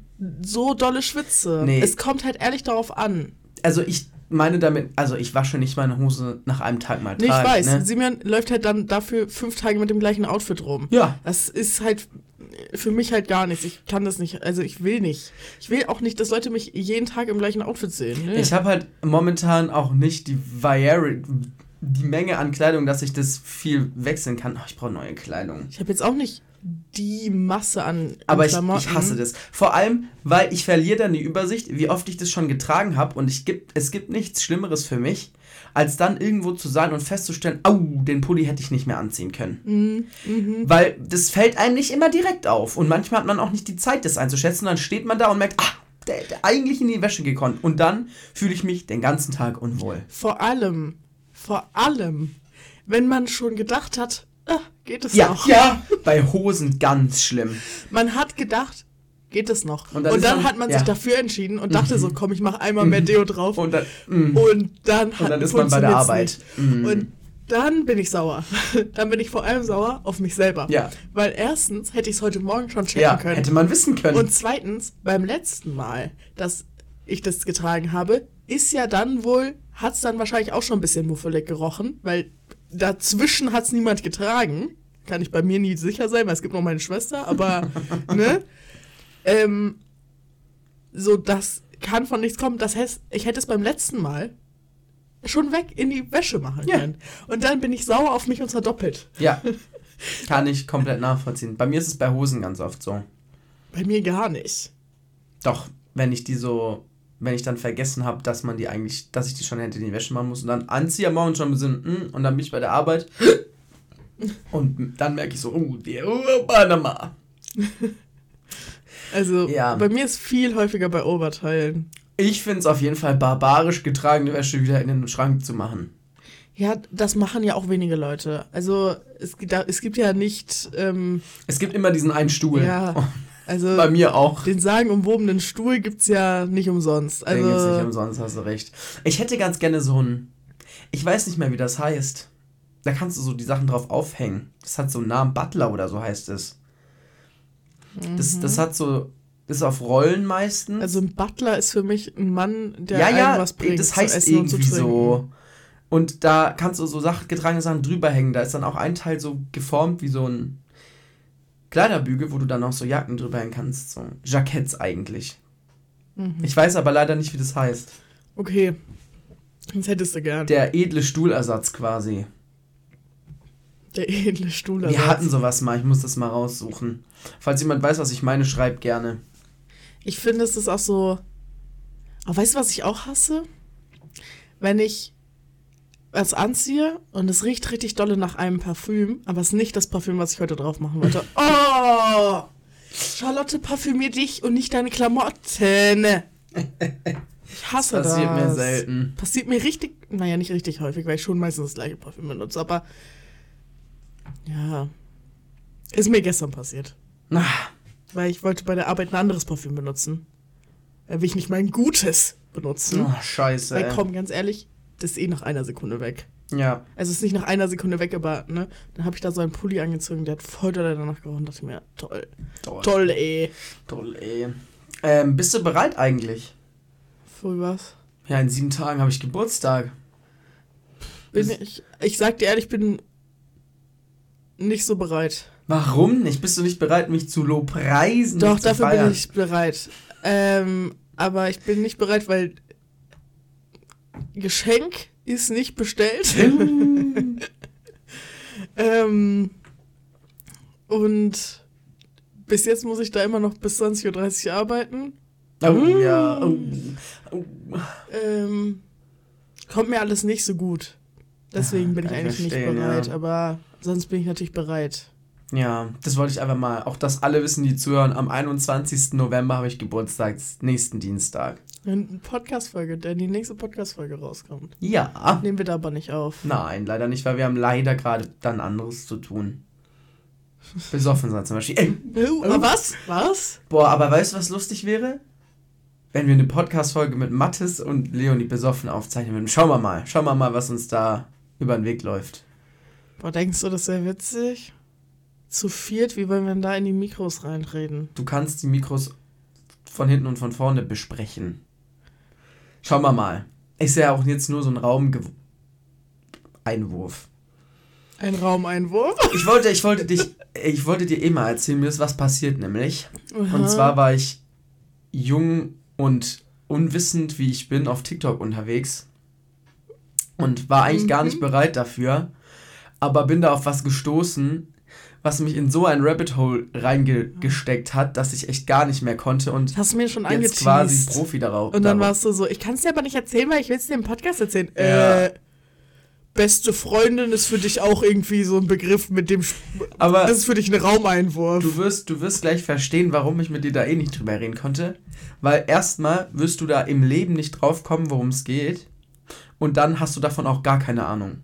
so dolle schwitze. Nee. Es kommt halt ehrlich darauf an. Also ich meine damit, also ich wasche nicht meine Hose nach einem Tag mal Nee, ich tragen. weiß. Ne? Simeon läuft halt dann dafür fünf Tage mit dem gleichen Outfit rum. Ja. Das ist halt für mich halt gar nichts. Ich kann das nicht. Also ich will nicht. Ich will auch nicht, dass Leute mich jeden Tag im gleichen Outfit sehen. Nee. Ich habe halt momentan auch nicht die Vari die Menge an Kleidung, dass ich das viel wechseln kann. Oh, ich brauche neue Kleidung. Ich habe jetzt auch nicht die Masse an, Aber ich, ich hasse das. Vor allem, weil ich verliere dann die Übersicht, wie oft ich das schon getragen habe. Und ich gibt, es gibt nichts Schlimmeres für mich, als dann irgendwo zu sein und festzustellen, au, den Pulli hätte ich nicht mehr anziehen können. Mhm, mhm. Weil das fällt einem nicht immer direkt auf. Und manchmal hat man auch nicht die Zeit, das einzuschätzen. Und dann steht man da und merkt, ah, der hätte eigentlich in die Wäsche gekonnt. Und dann fühle ich mich den ganzen Tag unwohl. Vor allem, vor allem, wenn man schon gedacht hat, ah, geht es Ja, noch. ja, bei Hosen ganz schlimm. Man hat gedacht, geht es noch. Und Und dann dann, ist man- hat man ja. sich dafür entschieden und dachte so, komm, ich mache einmal mehr Deo drauf. Und dann, mm. Und dann, hat, Und dann ist man bei der Arbeit. Nicht. Und dann bin ich sauer. [laughs] dann bin ich vor allem sauer auf mich selber. Ja. Weil erstens hätte ich es heute Morgen schon checken ja, können. hätte man wissen können. Und zweitens, beim letzten Mal, dass ich das getragen habe, ist ja dann wohl, hat es dann wahrscheinlich auch schon ein bisschen muffelig gerochen, weil dazwischen hat es niemand getragen. Kann ich bei mir nie sicher sein, weil es gibt noch meine Schwester, aber, [laughs] ne? Ähm, so, das kann von nichts kommen. Das heißt, ich hätte es beim letzten Mal schon weg in die Wäsche machen Ja. können. Und dann bin ich sauer auf mich und zwar doppelt. ja, [laughs] kann ich komplett nachvollziehen. Bei mir ist es bei Hosen ganz oft so. Bei mir gar nicht. Doch, wenn ich die so, wenn ich dann vergessen habe, dass man die eigentlich, dass ich die schon hätte in die Wäsche machen muss und dann anziehe am Morgen schon besinn, mm, und dann bin ich bei der Arbeit [laughs] und dann merke ich so, oh, die Panama. [laughs] Also Ja. bei mir ist viel häufiger bei Oberteilen. Ich finde es auf jeden Fall barbarisch, getragene Wäsche wieder in den Schrank zu machen. Ja, das machen ja auch wenige Leute. Also es, es gibt ja nicht, ähm, Es gibt immer diesen einen Stuhl. ja, Oh, also bei mir auch. den sagenumwobenen Stuhl gibt's ja nicht umsonst. Den gibt's nicht Also umsonst, hast du recht. Ich hätte ganz gerne so ein. Ich weiß nicht mehr, wie das heißt. Da kannst du so die Sachen drauf aufhängen. Das hat so einen Namen, Butler oder so heißt es. Das, das hat so. Das ist auf Rollen meistens. Mhm. also ein Butler ist für mich ein Mann, der ja, ja, was bringt das zu heißt und zu irgendwie trinken. so. Und da kannst du so Sachen, getragene Sachen drüber hängen. Da ist dann auch ein Teil so geformt wie so ein Kleiderbügel, wo du dann auch so Jacken drüber hängen kannst. So Jacketts eigentlich. Mhm. Ich weiß aber leider nicht, wie das heißt. Okay, das hättest du gern. Der edle Stuhlersatz quasi. Der edle Stuhl. Wir hatten sowas mal, ich muss das mal raussuchen. Falls jemand weiß, was ich meine, schreibt gerne. Ich finde, es ist auch so. Aber weißt du, was ich auch hasse? Wenn ich was anziehe und es riecht richtig dolle nach einem Parfüm, aber es ist nicht das Parfüm, was ich heute drauf machen wollte. [laughs] Oh! Charlotte, parfümier dich und nicht deine Klamotten. Ich hasse das. Passiert mir selten. Passiert mir richtig, naja, nicht richtig häufig, weil ich schon meistens das gleiche Parfüm benutze, aber ja. Ist mir gestern passiert. Ah, Weil ich wollte bei der Arbeit ein anderes Parfüm benutzen. Da will ich nicht mein gutes benutzen. oh, scheiße. Weil komm, ganz ehrlich, das ist eh nach einer Sekunde weg. Ja. Also es ist nicht nach einer Sekunde weg, aber ne, dann habe ich da so einen Pulli angezogen, der hat voll doll danach gerochen. dachte mir, toll. Toll. Toll, ey. Toll, ey. Ähm, bist du bereit eigentlich? Für was? Ja, in sieben Tagen habe ich Geburtstag. Bin ich, ich sag dir ehrlich, ich bin nicht so bereit. Warum nicht? Bist du nicht bereit, mich zu lobpreisen? Doch, zu dafür feiern? bin ich bereit. Ähm, aber ich bin nicht bereit, weil Geschenk ist nicht bestellt. [laughs] ähm, und bis jetzt muss ich da immer noch bis 20.30 Uhr arbeiten. Oh, ja. Oh. Oh. Ähm, kommt mir alles nicht so gut. Deswegen Ah, bin ich eigentlich nicht verstehen, bereit, ja. aber sonst bin ich natürlich bereit. Ja, das wollte ich einfach mal. Auch dass alle wissen, die zuhören. Am 21. November habe ich Geburtstag, nächsten Dienstag. Eine Podcast-Folge, der die nächste Podcast-Folge rauskommt. Ja. Nehmen wir da aber nicht auf. Nein, leider nicht, weil wir haben leider gerade dann anderes zu tun. Besoffen sein zum Beispiel. Ey, Oh, aber was? Was? boah, aber weißt du, was lustig wäre? Wenn wir eine Podcast-Folge mit Mathis und Leonie besoffen aufzeichnen würden. Schauen wir mal. Schauen wir mal, was uns da über den Weg läuft. Boah, denkst du, das wäre witzig? Zu viert, wie wenn wir da in die Mikros reinreden? Du kannst die Mikros von hinten und von vorne besprechen. Schauen wir mal. Ist ja auch jetzt nur so ein Raumeinwurf. Ein Raumeinwurf? [laughs] Ich wollte, ich wollte dich, ich wollte dir eh mal erzählen, mir ist was passiert nämlich. Und zwar war ich jung und unwissend, wie ich bin, auf TikTok unterwegs. Und war eigentlich gar nicht bereit dafür. Aber bin da auf was gestoßen, was mich in so ein Rabbit Hole reingesteckt hat, dass ich echt gar nicht mehr konnte und hast du mir schon jetzt quasi Profi darauf. Und dann darauf- warst du so, ich kann es dir aber nicht erzählen, weil ich will es dir im Podcast erzählen. Ja. Äh, beste Freundin ist für dich auch irgendwie so ein Begriff mit dem... Aber das ist für dich ein Raumeinwurf. du wirst, du wirst gleich verstehen, warum ich mit dir da eh nicht drüber reden konnte. Weil erstmal wirst du da im Leben nicht drauf kommen, worum es geht. Und dann hast du davon auch gar keine Ahnung.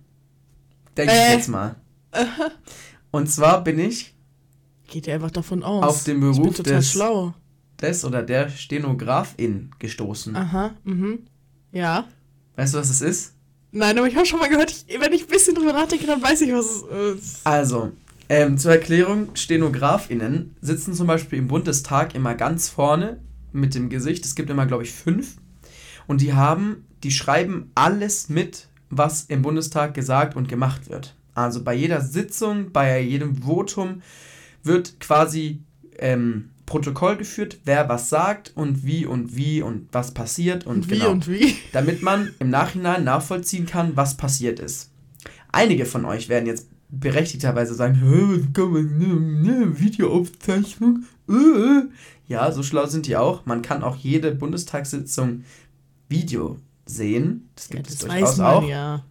Denke ich Äh. jetzt mal. Und zwar bin ich Geht dir einfach davon aus. Auf den ich bin Beruf total des- schlau. des oder der Stenografin gestoßen. Aha, mhm. Ja. Weißt du, was es ist? Nein, aber ich habe schon mal gehört, ich, wenn ich ein bisschen drüber nachdenke, dann weiß ich, was es ist. Also, ähm, zur Erklärung, StenografInnen sitzen zum Beispiel im Bundestag immer ganz vorne mit dem Gesicht. Es gibt immer, glaube ich, fünf. Und die haben, die schreiben alles mit, was im Bundestag gesagt und gemacht wird. Also bei jeder Sitzung, bei jedem Votum wird quasi ähm, Protokoll geführt, wer was sagt und wie und wie und was passiert und, wie genau und wie. [laughs] damit man im Nachhinein nachvollziehen kann, was passiert ist. Einige von euch werden jetzt berechtigterweise sagen, "Hä, was kann man, ne, Videoaufzeichnung, äh." Ja, so schlau sind die auch. Man kann auch jede Bundestagssitzung Video sehen. Das Ja, gibt das es durchaus man auch. ja.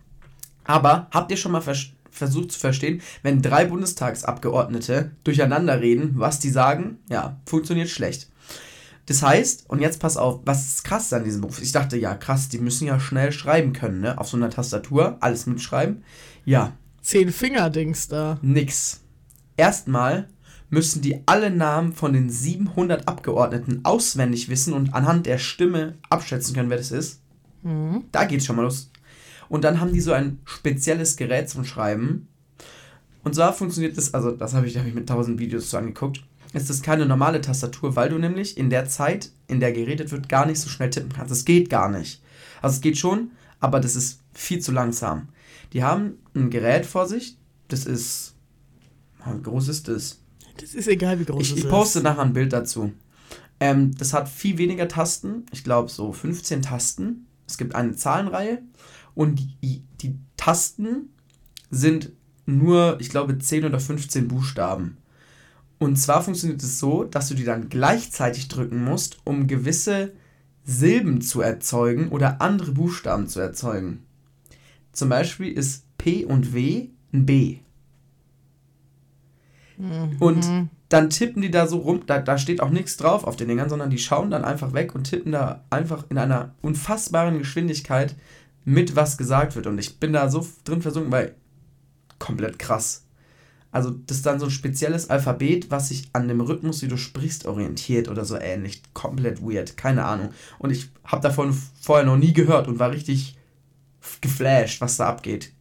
Aber habt ihr schon mal vers versucht zu verstehen, wenn drei Bundestagsabgeordnete durcheinander reden, was die sagen? Ja, funktioniert schlecht. Das heißt, und jetzt pass auf, was ist krass an diesem Beruf? Ich dachte, ja, krass, die müssen ja schnell schreiben können, ne? Auf so einer Tastatur, alles mitschreiben. Ja, Zehn Finger-Dings da. nix. Erstmal müssen die alle Namen von den 700 Abgeordneten auswendig wissen und anhand der Stimme abschätzen können, wer das ist. Mhm. Da geht's schon mal los. Und dann haben die so ein spezielles Gerät zum Schreiben. Und zwar funktioniert das, also das habe ich, hab ich mit tausend Videos zu angeguckt. Es ist keine normale Tastatur, weil du nämlich in der Zeit, in der geredet wird, gar nicht so schnell tippen kannst. Es geht gar nicht. Also es geht schon, aber das ist viel zu langsam. Die haben ein Gerät vor sich, das ist. Wie groß ist das? Das ist egal, wie groß Ich, es ich ist. poste nachher ein Bild dazu. Ähm, das hat viel weniger Tasten. Ich glaube so 15 Tasten. Es gibt eine Zahlenreihe. Und die, die Tasten sind nur, ich glaube, 10 oder 15 Buchstaben. Und zwar funktioniert es so, dass du die dann gleichzeitig drücken musst, um gewisse Silben zu erzeugen oder andere Buchstaben zu erzeugen. Zum Beispiel ist P und W ein B. Und Mhm. dann tippen die da so rum, da, da steht auch nichts drauf auf den Dingern, sondern die schauen dann einfach weg und tippen da einfach in einer unfassbaren Geschwindigkeit mit, was gesagt wird. Und ich bin da so drin versunken, weil komplett krass. Also das ist dann so ein spezielles Alphabet, was sich an dem Rhythmus, wie du sprichst, orientiert oder so ähnlich. Komplett weird, keine Ahnung. Und ich habe davon vorher noch nie gehört und war richtig geflasht, was da abgeht.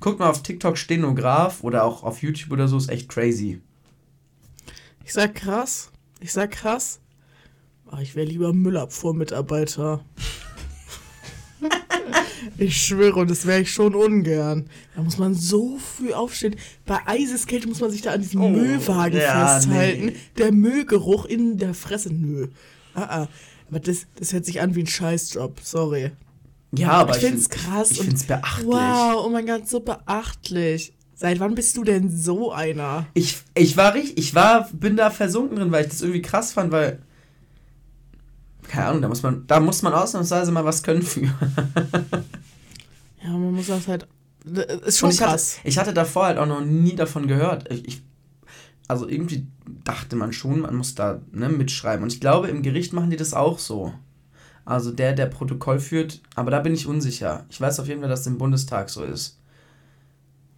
Guckt mal auf TikTok Stenograf oder auch auf YouTube oder so, ist echt crazy. Ich sag krass. Ich sag krass. Aber ich wäre lieber Müllabfuhrmitarbeiter. Ich schwöre, und das wäre ich schon ungern. Da muss man so früh aufstehen. Bei Eiseskälte muss man sich da an diesem Oh, Müllwagen ja, festhalten. nee. Der Müllgeruch in der Fresse. Nö. Ah, ah. Aber das, das hört sich an wie ein Scheißjob. Sorry. Ja, aber ich find's find- krass Ich und- finde es beachtlich. Wow, oh mein Gott, so beachtlich. Seit wann bist du denn so einer? Ich, ich war richtig, ich war, bin da versunken drin, weil ich das irgendwie krass fand, weil. Keine Ahnung, da muss man, da muss man ausnahmsweise mal was können für. [laughs] Ja, man muss das halt. Das ist Und schon ich hatte, krass. ich hatte davor halt auch noch nie davon gehört. Ich, ich, also irgendwie dachte man schon, man muss da ne, mitschreiben. Und ich glaube, im Gericht machen die das auch so. Also der, der Protokoll führt, aber da bin ich unsicher. Ich weiß auf jeden Fall, dass es im Bundestag so ist.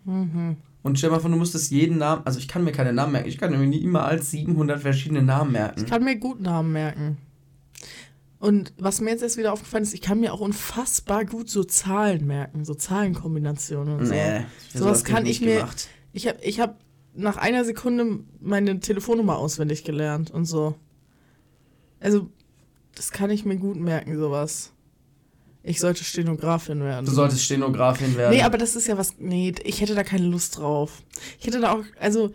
Mhm. Und stell mal vor, du musstest jeden Namen, also ich kann mir keine Namen merken, ich kann mir nie immer als 700 verschiedene Namen merken. Ich kann mir gut Namen merken. Und was mir jetzt erst wieder aufgefallen ist, ich kann mir auch unfassbar gut so Zahlen merken, so Zahlenkombinationen und so. Nee, Sowas kann ich mir. gemacht. Ich habe ich hab nach einer Sekunde meine Telefonnummer auswendig gelernt und so. Also, das kann ich mir gut merken, sowas. Ich sollte Stenografin werden. Du solltest Stenografin werden. Nee, aber das ist ja was. Nee, ich hätte da keine Lust drauf. Ich hätte da auch. Also,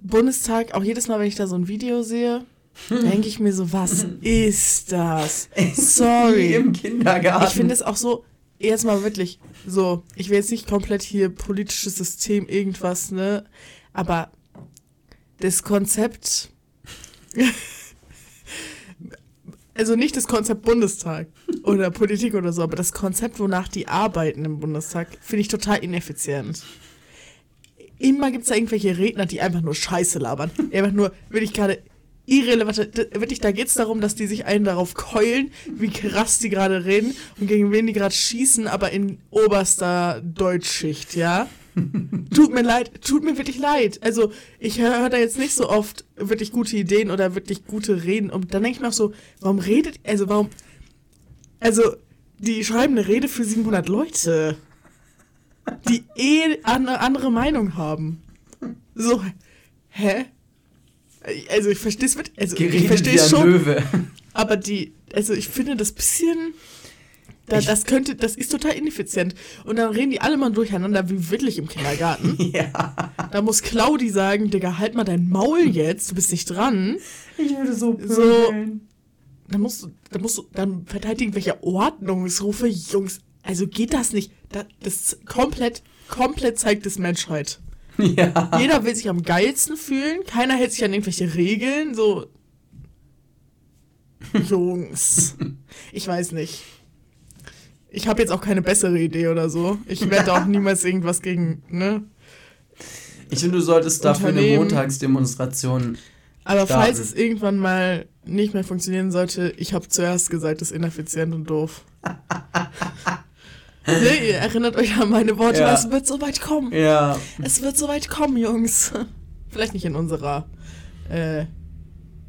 Bundestag, auch jedes Mal, wenn ich da so ein Video sehe, denke ich mir so, was [laughs] ist das? Wie Sorry. im Kindergarten. Ich finde es auch so, erstmal wirklich, so, ich will jetzt nicht komplett hier politisches System, irgendwas, ne? Aber das Konzept. [laughs] Also nicht das Konzept Bundestag oder Politik oder so, aber das Konzept, wonach die arbeiten im Bundestag, finde ich total ineffizient. Immer gibt es da irgendwelche Redner, die einfach nur Scheiße labern. Die einfach nur, wirklich gerade irrelevant. Wirklich, da geht es darum, dass die sich einen darauf keulen, wie krass die gerade reden und gegen wen die gerade schießen, aber in oberster Deutschschicht, ja? tut mir leid, tut mir wirklich leid. Also, ich höre hör da jetzt nicht so oft wirklich gute Ideen oder wirklich gute Reden. Und dann denke ich mir auch so, warum redet, also warum, also, die schreiben eine Rede für 700 Leute, die eh eine andere Meinung haben. So, hä? Also, ich verstehe es mit, also, ich Geredet verstehe wie es schon, Löwe. aber die, also, ich finde das bisschen, da, Ich- das könnte, das ist total ineffizient. Und dann reden die alle mal durcheinander, wie wirklich im Kindergarten. [laughs] ja. Da muss Claudi sagen, Digga, halt mal dein Maul jetzt, du bist nicht dran. Ich würde so So- pöbeln. Dann musst du, dann musst du, dann verteidigen welche Ordnungsrufe, Jungs. Also geht das nicht. Das, das komplett, komplett zeigt es Menschheit. [laughs] Ja. Jeder will sich am geilsten fühlen, keiner hält sich an irgendwelche Regeln, so. [laughs] Jungs. Ich weiß nicht. Ich habe jetzt auch keine bessere Idee oder so. Ich werde auch [laughs] niemals irgendwas gegen, ne? Ich finde, du solltest dafür eine. Montagsdemonstration. Aber Starten. falls es irgendwann mal nicht mehr funktionieren sollte, ich habe zuerst gesagt, das ist ineffizient und doof. Ihr erinnert euch an meine Worte, Ja. es wird so weit kommen. Ja. Es wird so weit kommen, Jungs. Vielleicht nicht in unserer äh,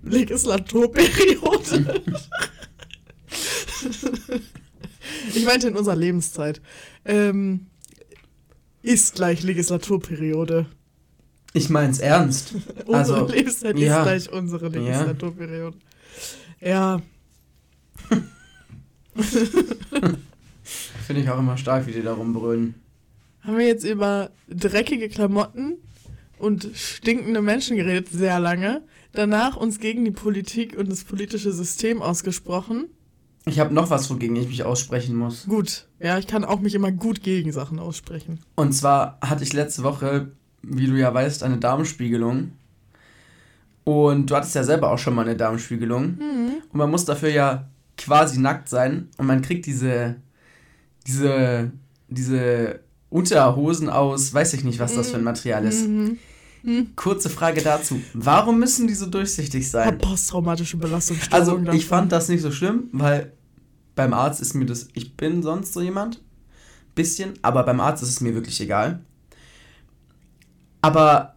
Legislaturperiode. ich meinte in unserer Lebenszeit. Ähm, ist gleich Legislaturperiode. Ich mein's ernst. [laughs] Unsere Also, Lebenszeit ja. ist gleich unsere Legislaturperiode. Ja. [laughs] Finde ich auch immer stark, wie die da rumbrüllen. Haben wir jetzt über dreckige Klamotten und stinkende Menschen geredet, sehr lange. Danach uns gegen die Politik und das politische System ausgesprochen. Ich habe noch was, wogegen ich mich aussprechen muss. Gut, ja, ich kann auch mich immer gut gegen Sachen aussprechen. Und zwar hatte ich letzte Woche, wie du ja weißt, eine Darmspiegelung. Und du hattest ja selber auch schon mal eine Darmspiegelung. Und man muss dafür ja quasi nackt sein. Und man kriegt diese, diese, diese Unterhosen aus, weiß ich nicht, was das für ein Material ist. Mhm. Kurze Frage dazu. Warum müssen die so durchsichtig sein? posttraumatische Belastungsstörung. Also, davon. ich fand das nicht so schlimm, weil beim Arzt ist mir das, ich bin sonst so jemand, bisschen, aber beim Arzt ist es mir wirklich egal. Aber,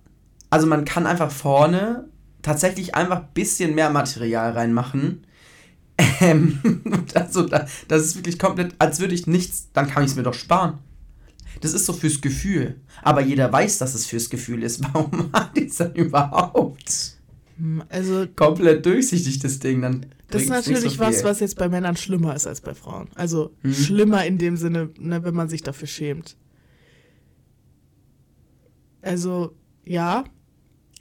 also man kann einfach vorne tatsächlich einfach ein bisschen mehr Material reinmachen. Ähm, [laughs] also, da, das ist wirklich komplett, als würde ich nichts, dann kann ich es mir doch sparen. Das ist so fürs Gefühl. Aber jeder weiß, dass es fürs Gefühl ist. [laughs] Warum macht die es dann überhaupt? Hm, Also, komplett durchsichtig, das Ding. Dann das ist natürlich so was, was jetzt bei Männern schlimmer ist als bei Frauen. Also, Mhm. schlimmer in dem Sinne, ne, wenn man sich dafür schämt. Also, ja.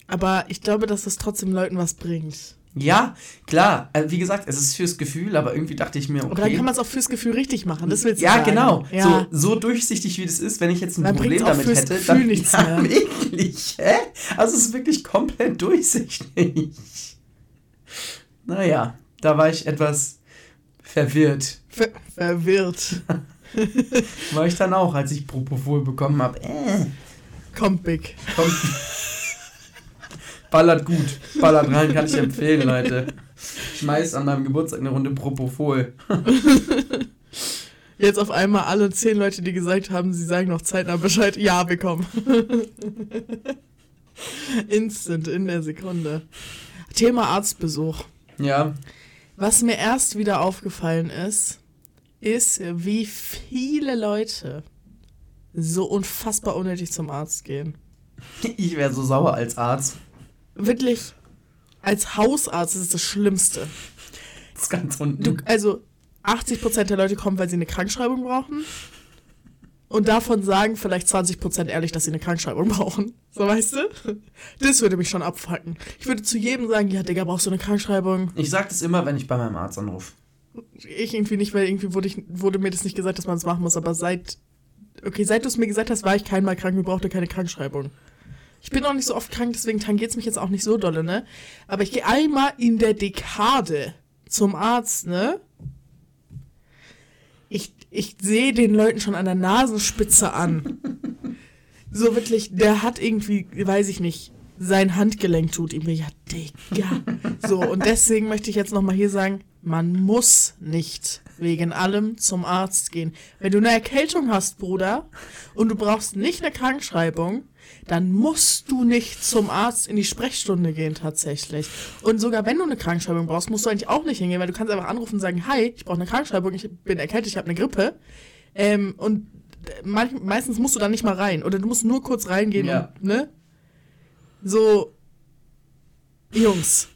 Aber ich glaube, dass das trotzdem Leuten was bringt. Ja, klar. Also, wie gesagt, es ist fürs Gefühl, aber irgendwie dachte ich mir, okay. Aber dann kann man es auch fürs Gefühl richtig machen. Das willst du ja, sagen. genau. Ja. So, so durchsichtig wie das ist, wenn ich jetzt ein Dann Problem damit fürs hätte, Gefühl dann nichts [laughs] ja, mehr. wirklich, hä? Also es ist wirklich komplett durchsichtig. Naja, da war ich etwas verwirrt. Ver verwirrt. [laughs] War ich dann auch, als ich Propofol bekommen habe. Äh, Kommt big. Ballert gut. Ballert rein, kann ich empfehlen, Leute. schmeiß an meinem Geburtstag eine Runde Propofol. [laughs] Jetzt auf einmal alle zehn Leute, die gesagt haben, sie sagen noch zeitnah Bescheid. Ja, wir kommen. [laughs] Instant in der Sekunde. Thema Arztbesuch. Ja. Was mir erst wieder aufgefallen ist, ist, wie viele Leute so unfassbar unnötig zum Arzt gehen. [laughs] Ich wäre so sauer als Arzt. Wirklich, als Hausarzt ist es das Schlimmste. Das ist ganz unten. Du, also 80% der Leute kommen, weil sie eine Krankschreibung brauchen. Und davon sagen vielleicht 20% ehrlich, dass sie eine Krankschreibung brauchen. So, weißt du? Das würde mich schon abfacken. Ich würde zu jedem sagen, ja, Digga, brauchst du eine Krankschreibung? Ich sag das immer, wenn ich bei meinem Arzt anrufe. Ich irgendwie nicht, weil irgendwie wurde, ich, wurde mir das nicht gesagt, dass man es machen muss. Aber seit, okay, seit du es mir gesagt hast, war ich keinmal krank und brauchte keine Krankschreibung. Ich bin auch nicht so oft krank, deswegen tangiert es mich jetzt auch nicht so dolle, ne? Aber ich gehe einmal in der Dekade zum Arzt, ne? Ich, ich sehe den Leuten schon an der Nasenspitze an. [laughs] So wirklich, der hat irgendwie, weiß ich nicht, sein Handgelenk tut ihm. Ja, Digga. So, und deswegen möchte ich jetzt nochmal hier sagen, man muss nicht wegen allem zum Arzt gehen. Wenn du eine Erkältung hast, Bruder, und du brauchst nicht eine Krankschreibung, dann musst du nicht zum Arzt in die Sprechstunde gehen tatsächlich. Und sogar wenn du eine Krankschreibung brauchst, musst du eigentlich auch nicht hingehen, weil du kannst einfach anrufen und sagen, hi, ich brauche eine Krankschreibung, ich bin erkältet, ich habe eine Grippe. Ähm, und manch, meistens musst du dann nicht mal rein. Oder du musst nur kurz reingehen Ja. und, ne? So, Jungs,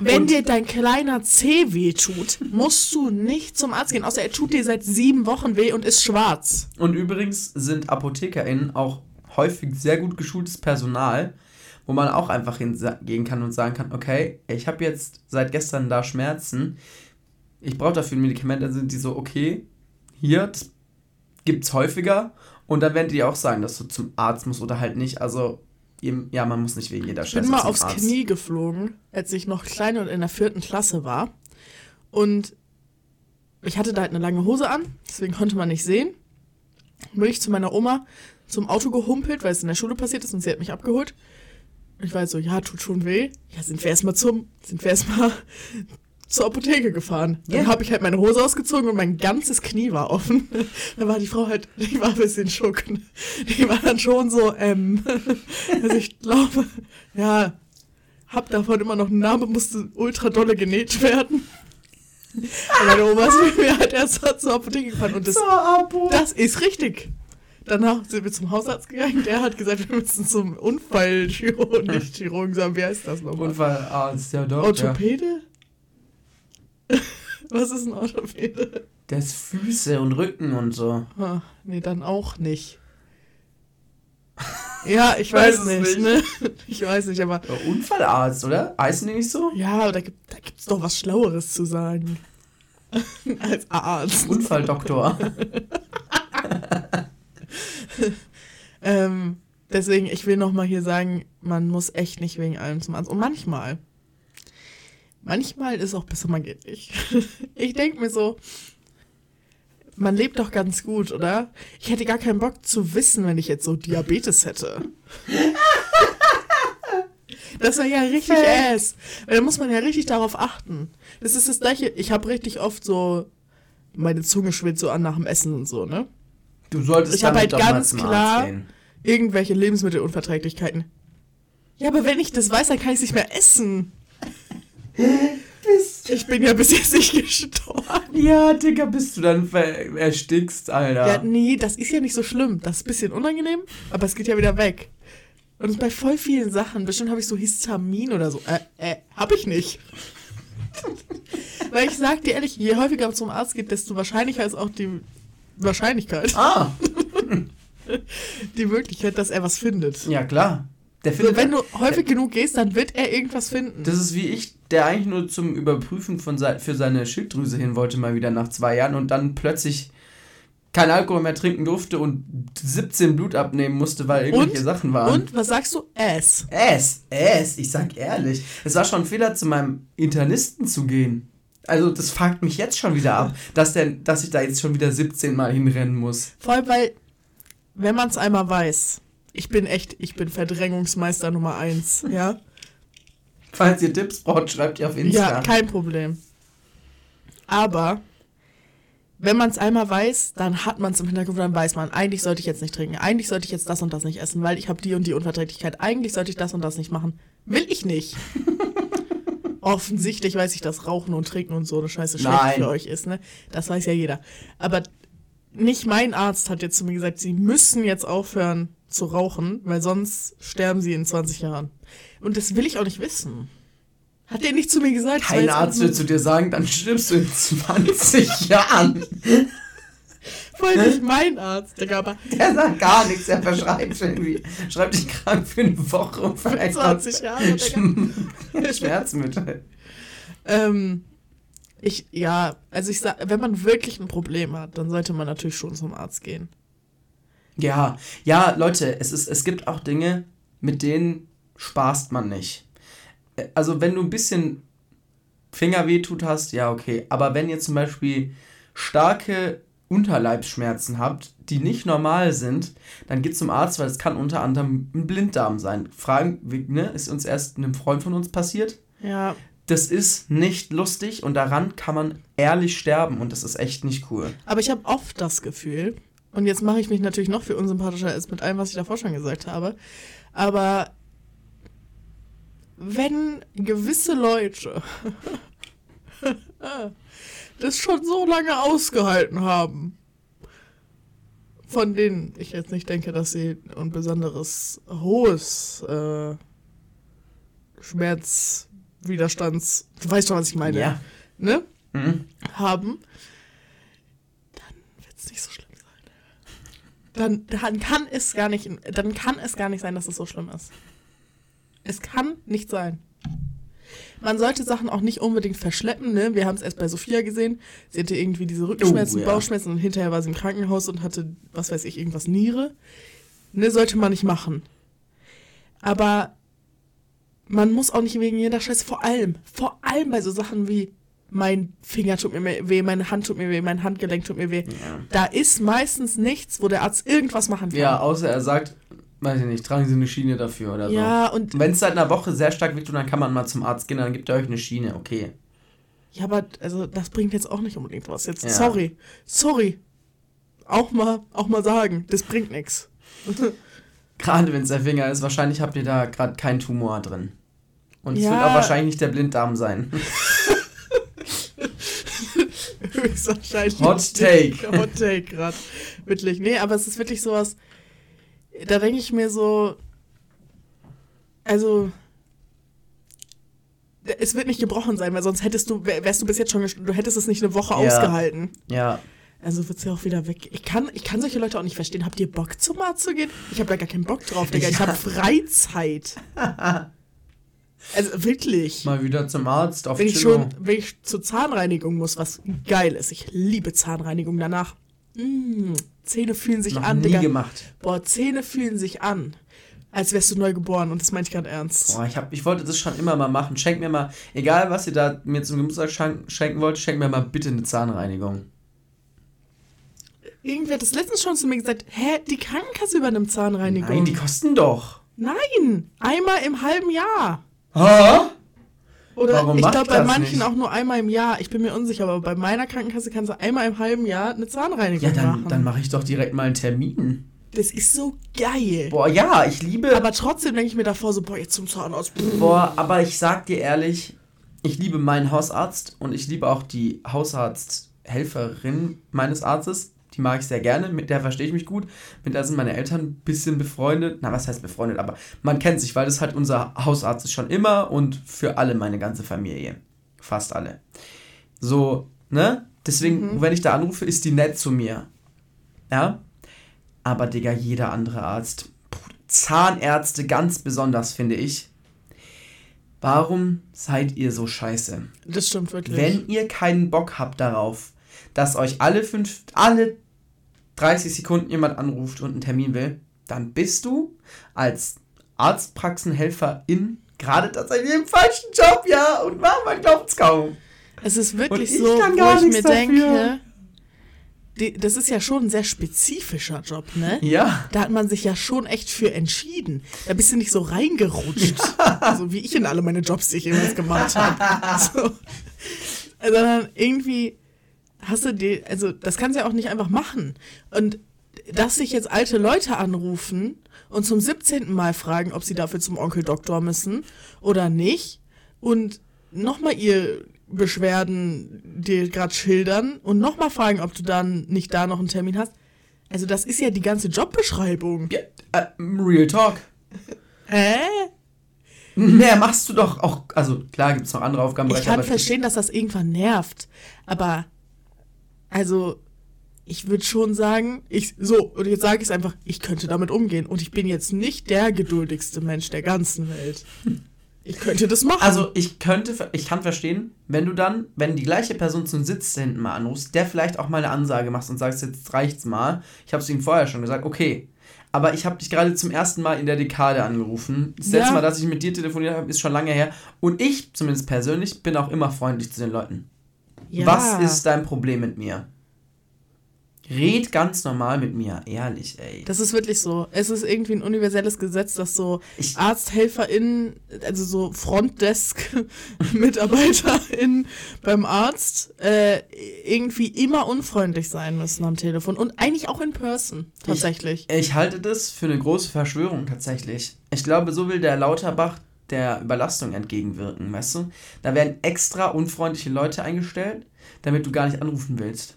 wenn Und- dir dein kleiner Zeh weh tut, musst du nicht zum Arzt gehen, außer er tut dir seit sieben Wochen weh und ist schwarz. Und übrigens sind ApothekerInnen auch häufig sehr gut geschultes Personal, wo man auch einfach hingehen kann und sagen kann, okay, ich habe jetzt seit gestern da Schmerzen, ich brauche dafür ein Medikament, dann sind die so, okay, hier, das gibt's häufiger und dann werden die auch sagen, dass du zum Arzt musst oder halt nicht, also ja, man muss nicht wegen jeder Ich bin Scheiße mal aufs Arzt. Knie geflogen, als ich noch klein und in der vierten Klasse war. Und ich hatte da halt eine lange Hose an, deswegen konnte man nicht sehen. Bin ich zu meiner Oma zum Auto gehumpelt, weil es in der Schule passiert ist und sie hat mich abgeholt. Ich war halt so, ja, tut schon weh. Ja, sind wir erstmal zum, sind wir erstmal [laughs] zur Apotheke gefahren. Dann Ja. habe ich halt meine Hose ausgezogen und mein ganzes Knie war offen. [laughs] Da war die Frau halt, die war ein bisschen schock. Die war dann schon so, ähm, [laughs] also ich glaube, ja, hab davon immer noch einen Namen, musste ultra dolle genäht werden. Und meine Oma ist mir halt erst zur Apotheke gefahren und das, das ist richtig. Danach sind wir zum Hausarzt gegangen, der hat gesagt, wir müssen zum Unfallchirurgen, [laughs] nicht Chirurgen sagen, wie heißt das nochmal? Unfallarzt, ja doch. Ja. Orthopäde? [laughs] Was ist ein Orthopäde? Der ist Füße und Rücken und so. Ah, nee, dann auch nicht. [laughs] Ja, ich weiß, Weiß nicht, nicht. ne? Ich weiß nicht, aber Ja, Unfallarzt, oder? Heißen die nicht so? ja, aber da gibt da gibt's doch was Schlaueres zu sagen. Als Arzt. Unfalldoktor. [laughs] Ähm, deswegen, ich will noch mal hier sagen, man muss echt nicht wegen allem zum Arzt. Und manchmal, manchmal ist auch besser, man geht nicht. [laughs] Ich denke mir so, man lebt doch ganz gut, oder? Ich hätte gar keinen Bock zu wissen, wenn ich jetzt so Diabetes hätte. [laughs] Das wäre ja richtig ass. Da muss man ja richtig darauf achten. Das ist das gleiche, ich habe richtig oft so, meine Zunge schwillt so an nach dem Essen und so, ne? Du solltest Ich hab damit halt ganz klar- irgendwelche Lebensmittelunverträglichkeiten. Ja, aber wenn ich das weiß, dann kann ich es nicht mehr essen. Ich bin ja bis jetzt nicht gestorben. Ja, Digga, bist du dann erstickst, Alter. Ja, nee, das ist ja nicht so schlimm. Das ist ein bisschen unangenehm, aber es geht ja wieder weg. Und bei voll vielen Sachen. Bestimmt habe ich so Histamin oder so. Äh, äh, hab ich nicht. [laughs] Weil ich sag dir ehrlich, je häufiger man zum Arzt geht, desto wahrscheinlicher ist auch die Wahrscheinlichkeit, Ah, [laughs] die Möglichkeit, dass er was findet. ja klar. Der So, findet, wenn du häufig genug gehst, dann wird er irgendwas finden. das ist wie ich, der eigentlich nur zum Überprüfen von sei- für seine Schilddrüse hin wollte, mal wieder nach zwei Jahren und dann plötzlich kein Alkohol mehr trinken durfte und 17 Blut abnehmen musste, weil irgendwelche Und? Sachen waren. Und was sagst du? Ass. Es, es, ich sag ehrlich, es war schon ein Fehler, zu meinem Internisten zu gehen. Also das fuckt mich jetzt schon wieder ab, [laughs] dass, der, dass ich da jetzt schon wieder 17 Mal hinrennen muss. Vor allem, weil, wenn man es einmal weiß, ich bin echt, ich bin Verdrängungsmeister Nummer eins, ja. [laughs] Falls ihr Tipps braucht, schreibt ihr auf Insta. Ja, kein Problem. Aber wenn man es einmal weiß, dann hat man es im Hintergrund, dann weiß man, eigentlich sollte ich jetzt nicht trinken, eigentlich sollte ich jetzt das und das nicht essen, weil ich habe die und die Unverträglichkeit, eigentlich sollte ich das und das nicht machen. Will ich nicht. [laughs] Offensichtlich weiß ich, dass Rauchen und Trinken und so eine Scheiße schlecht Nein. für euch ist, ne? Das weiß ja jeder. Aber nicht mein Arzt hat jetzt zu mir gesagt, sie müssen jetzt aufhören zu rauchen, weil sonst sterben sie in 20 Jahren. Und das will ich auch nicht wissen. Hat der nicht zu mir gesagt? Kein Arzt wird zu dir sagen, dann stirbst du in 20 [laughs] Jahren. Voll nicht mein Arzt, Digga, aber Der sagt gar nichts, er verschreibt irgendwie. Schreibt dich krank für eine Woche und vielleicht 20 Jahre, Digga. Schmerzmittel. Ähm, ich, ja, also ich sag, wenn man wirklich ein Problem hat, dann sollte man natürlich schon zum Arzt gehen. Ja, ja, Leute, es, ist, es gibt auch Dinge, mit denen spaßt man nicht. Äh, Also, wenn du ein bisschen Fingerweh tut hast, ja, okay. Aber wenn ihr zum Beispiel starke Unterleibsschmerzen habt, die nicht normal sind, dann geht zum Arzt, weil es kann unter anderem ein Blinddarm sein. Fragen, ne, ist uns erst einem Freund von uns passiert. Ja, Das ist nicht lustig und daran kann man ehrlich sterben und das ist echt nicht cool. aber ich habe oft das Gefühl, und jetzt mache ich mich natürlich noch für unsympathischer als mit allem, was ich davor schon gesagt habe, aber wenn gewisse Leute [laughs] das schon so lange ausgehalten haben, von denen ich jetzt nicht denke, dass sie ein besonderes hohes äh, Schmerzwiderstands, du weißt schon, was ich meine, Ja. ne, Mhm. haben, dann wird es nicht so schlimm sein. Dann, dann kann es gar nicht, dann kann es gar nicht sein, dass es so schlimm ist. Es kann nicht sein. Man sollte Sachen auch nicht unbedingt verschleppen, ne? Wir haben es erst bei Sophia gesehen. Sie hatte irgendwie diese Rückenschmerzen, Oh, ja. Bauchschmerzen und hinterher war sie im Krankenhaus und hatte, was weiß ich, irgendwas Niere. Ne, sollte man nicht machen. Aber man muss auch nicht wegen jeder Scheiße, vor allem, vor allem bei so Sachen wie mein Finger tut mir weh, meine Hand tut mir weh, mein Handgelenk tut mir weh. Ja. Da ist meistens nichts, wo der Arzt irgendwas machen kann. Ja, außer er sagt, weiß ich nicht, tragen Sie eine Schiene dafür oder so. Ja, und Wenn es seit einer Woche sehr stark wehtut, dann kann man mal zum Arzt gehen, dann gibt er euch eine Schiene, okay. Ja, aber also das bringt jetzt auch nicht unbedingt was. Jetzt, Ja. sorry, sorry. Auch mal, auch mal sagen, das bringt nichts. [laughs] Gerade wenn es der Finger ist, wahrscheinlich habt ihr da gerade keinen Tumor drin. Und es Ja. wird auch wahrscheinlich nicht der Blinddarm sein. [laughs] [laughs] Höchstwahrscheinlich. Hot Take. Hot Take gerade. Wirklich. Nee, aber es ist wirklich sowas. Da denke ich mir so. Also. Es wird nicht gebrochen sein, weil sonst hättest du, wär- wärst du bis jetzt schon, du hättest es nicht eine Woche Ja. ausgehalten. Ja. Also wird's ja auch wieder weg. Ich kann, ich kann solche Leute auch nicht verstehen. Habt ihr Bock zum Arzt zu gehen? Ich habe da gar keinen Bock drauf, Digga. Ich habe Freizeit. [laughs] Also wirklich. Mal wieder zum Arzt auf Wenn ich schon, wenn ich zur Zahnreinigung muss, was geil ist. Ich liebe Zahnreinigung danach. Mm, Zähne fühlen sich Noch an, nie Digga. gemacht. Boah, Zähne fühlen sich an. Als wärst du neu geboren und das meine ich gerade ernst. Boah, ich, hab, ich wollte das schon immer mal machen. Schenkt mir mal, egal was ihr da mir zum Geburtstag schenk, schenken wollt, schenkt mir mal bitte eine Zahnreinigung. Irgendwer hat das letztens schon zu mir gesagt, hä, die Krankenkasse übernimmt Zahnreinigung. Nein, die kosten doch. Nein, einmal im halben Jahr. Ha? Oder Warum ich glaube bei manchen nicht? auch nur einmal im Jahr. Ich bin mir unsicher, aber bei meiner Krankenkasse kannst du einmal im halben Jahr eine Zahnreinigung Ja, dann, machen. dann mache ich doch direkt mal einen Termin. das ist so geil. Boah, ja, ich liebe. Aber trotzdem denke ich mir davor so, boah, jetzt zum Zahnarzt. Boah, aber ich sag dir ehrlich, ich liebe meinen Hausarzt und ich liebe auch die Hausarzthelferin meines Arztes. Die mag ich sehr gerne, mit der verstehe ich mich gut. Mit der sind meine Eltern ein bisschen befreundet. Na, was heißt befreundet? Aber man kennt sich, weil das halt unser Hausarzt ist schon immer und für alle meine ganze Familie. Fast alle. So, ne? Deswegen, wenn ich da anrufe, ist die nett zu mir. Ja? Aber, Digga, jeder andere Arzt. Zahnärzte ganz besonders, finde ich. Warum seid ihr so scheiße? Das stimmt wirklich. Wenn ihr keinen Bock habt darauf, dass euch alle fünf, alle 30 Sekunden jemand anruft und einen Termin will, dann bist du als Arztpraxenhelferin gerade tatsächlich im falschen Job, ja. Und man, man glaubt's kaum. es ist wirklich Und ich so, kann wo gar ich mir dafür. denke, die, das ist ja schon ein sehr spezifischer Job, ne? Ja. Da hat man sich ja schon echt für entschieden. Da bist du nicht so reingerutscht. [laughs] so wie ich in alle meine Jobs, die ich jemals gemacht habe. [laughs] So. Sondern irgendwie hast du die, also das kannst du ja auch nicht einfach machen. Und dass sich jetzt alte Leute anrufen und zum 17. Mal fragen, ob sie dafür zum Onkel Doktor müssen oder nicht und nochmal ihr Beschwerden dir gerade schildern und nochmal fragen, ob du dann nicht da noch einen Termin hast. Also das ist ja die ganze Jobbeschreibung. ja äh, Real Talk. Hä? Mehr machst du doch auch. Also klar gibt es noch andere Ich Aufgabenbereiche. kann verstehen, dass das irgendwann nervt. Aber, also, ich würde schon sagen, ich, so, und jetzt sage ich es einfach, ich könnte damit umgehen. Und ich bin jetzt nicht der geduldigste Mensch der ganzen Welt. Ich könnte das machen. Also ich könnte, ich kann verstehen, wenn du dann, wenn die gleiche Person zum Sitz hinten mal anrufst, der vielleicht auch mal eine Ansage machst und sagst, jetzt reicht's mal. Ich habe es ihm vorher schon gesagt, okay. Aber ich habe dich gerade zum ersten Mal in der Dekade angerufen. Das letzte Ja. Mal, dass ich mit dir telefoniert habe, ist schon lange her. Und ich, zumindest persönlich, bin auch immer freundlich zu den Leuten. Ja. Was ist dein Problem mit mir? Red ganz normal mit mir, ehrlich, ey. Das ist wirklich so. Es ist irgendwie ein universelles Gesetz, dass so Ich- ArzthelferInnen, also so Frontdesk-MitarbeiterInnen [laughs] beim Arzt äh, irgendwie immer unfreundlich sein müssen am Telefon und eigentlich auch in Person, tatsächlich. Ich halte das für eine große Verschwörung tatsächlich. Ich glaube, so will der Lauterbach der Überlastung entgegenwirken, weißt du? Da werden extra unfreundliche Leute eingestellt, damit du gar nicht anrufen willst.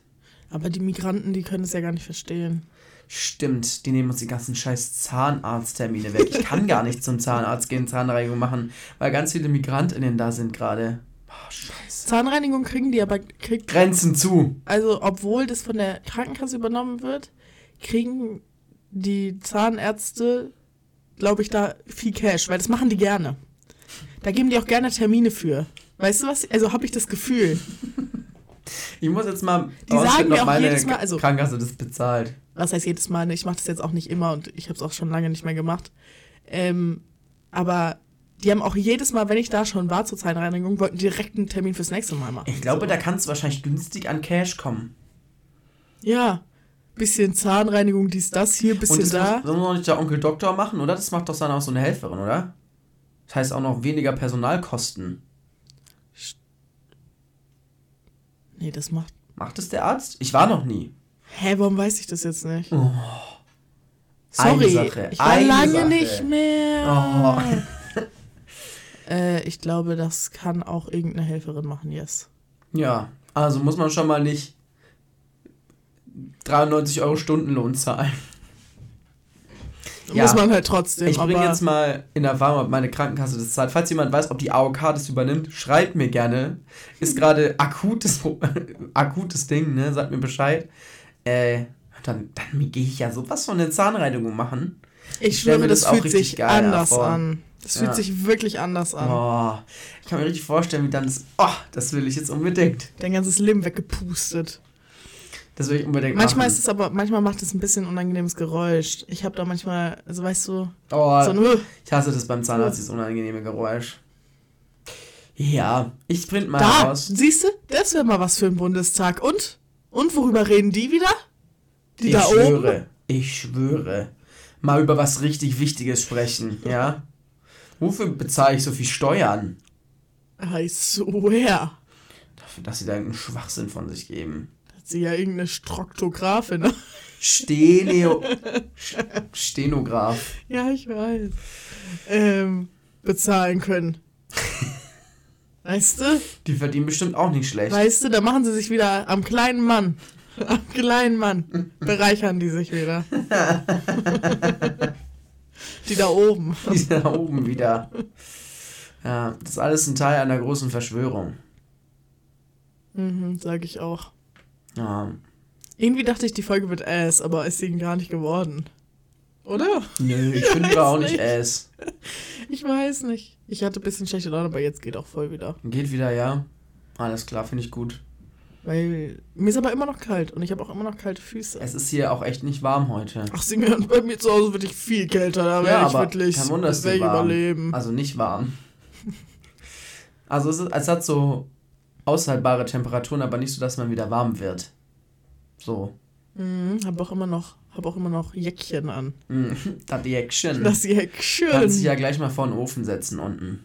Aber die Migranten, die können es ja gar nicht verstehen. Stimmt, die nehmen uns die ganzen scheiß Zahnarzttermine weg. Ich kann gar nicht zum Zahnarzt gehen, Zahnreinigung machen, weil ganz viele MigrantInnen da sind gerade. Oh, scheiße. Zahnreinigung kriegen die aber, kriegt, Grenzen zu. also obwohl das von der Krankenkasse übernommen wird, kriegen die Zahnärzte, glaube ich, da viel Cash, weil das machen die gerne. Da geben die auch gerne Termine für. Weißt du was? Also habe ich das Gefühl. Ich muss jetzt mal Die sagen mir auch meine jedes Mal, also- Krankenkasse das bezahlt. Was heißt jedes Mal? ne? Ich mache das jetzt auch nicht immer und ich habe es auch schon lange nicht mehr gemacht. Ähm, aber die haben auch jedes Mal, wenn ich da schon war zur Zahnreinigung, wollten direkt einen Termin fürs nächste Mal machen. Ich glaube, so. da kannst du wahrscheinlich günstig an Cash kommen. Ja, bisschen Zahnreinigung, dies, das, hier, Und bisschen das da. muss, das muss noch nicht der Onkel Doktor machen, oder? Das macht doch dann auch so eine Helferin, oder? Das heißt auch noch weniger Personalkosten. Nee, das macht. Macht es der Arzt? Ich war noch nie. Hä, warum weiß ich das jetzt nicht? Oh. Sorry, Eine Sache, ich war eine lange Sache. nicht mehr. Oh. [laughs] Äh, ich glaube, das kann auch irgendeine Helferin machen, yes. Ja, also muss man schon mal nicht 93 Euro Stundenlohn zahlen. Ja. Muss man halt trotzdem. Ich bringe jetzt mal in Erfahrung, ob meine Krankenkasse das zahlt. Falls jemand weiß, ob die AOK das übernimmt, schreibt mir gerne. Ist gerade akutes, [laughs] akutes Ding, ne? Sagt mir Bescheid. Äh, dann, dann gehe ich ja sowas von eine Zahnreinigung machen. ich schwöre, das, das auch fühlt sich anders vor. an. Das fühlt Ja. sich wirklich anders an. Oh, ich kann mir richtig vorstellen, wie dann das. Oh, das will ich jetzt unbedingt. Dein ganzes Leben weggepustet. Das will ich unbedingt Manchmal machen. ist es aber, manchmal macht es ein bisschen unangenehmes Geräusch. Ich habe da manchmal, also weißt du, Oh, so ein ich hasse das beim Zahnarzt, dieses unangenehme Geräusch. Ja, ich print mal Da, raus. siehst du, das wäre mal was für ein Bundestag. Und? Und worüber reden die wieder? Die ich da schwöre, oben? ich schwöre. Mal über was richtig Wichtiges sprechen, ja? Wofür bezahle ich so viel Steuern? I swear. Dafür, dass sie da irgendeinen Schwachsinn von sich geben. Sie ja irgendeine Stroktografin. Ne? Steneo [laughs] Stenograf. ja, ich weiß. Ähm, bezahlen können. Weißt du? Die verdienen bestimmt auch nicht schlecht. Weißt du, da machen sie sich wieder am kleinen Mann. Am kleinen Mann. Bereichern die sich wieder. die da oben. Die da oben wieder. Ja, das ist alles ein Teil einer großen Verschwörung. Mhm, sag ich auch. Ja. Irgendwie dachte ich, die Folge wird ass, aber ist sie gar nicht geworden. Oder? Nö, ich finde die auch nicht nicht. ass. Ich weiß nicht. Ich hatte ein bisschen schlechte Laune, aber jetzt geht auch voll wieder. Geht wieder, ja. Alles klar, finde ich gut. Weil mir ist aber immer noch kalt und ich habe auch immer noch kalte Füße. Es ist hier auch echt nicht warm heute. Ach, Singen, bei mir zu Hause wirklich viel kälter. Da wäre ich wirklich. kein Wunder, das dass ich überleben. Also nicht warm. [laughs] Also es, ist, es hat so aushaltbare Temperaturen, aber nicht so, dass man wieder warm wird. So. Mhm, hab auch immer noch, hab auch immer noch Jäckchen an. Mm, [laughs] Das Action. Das Jäckchen. Kannst dich ja gleich mal vor den Ofen setzen unten.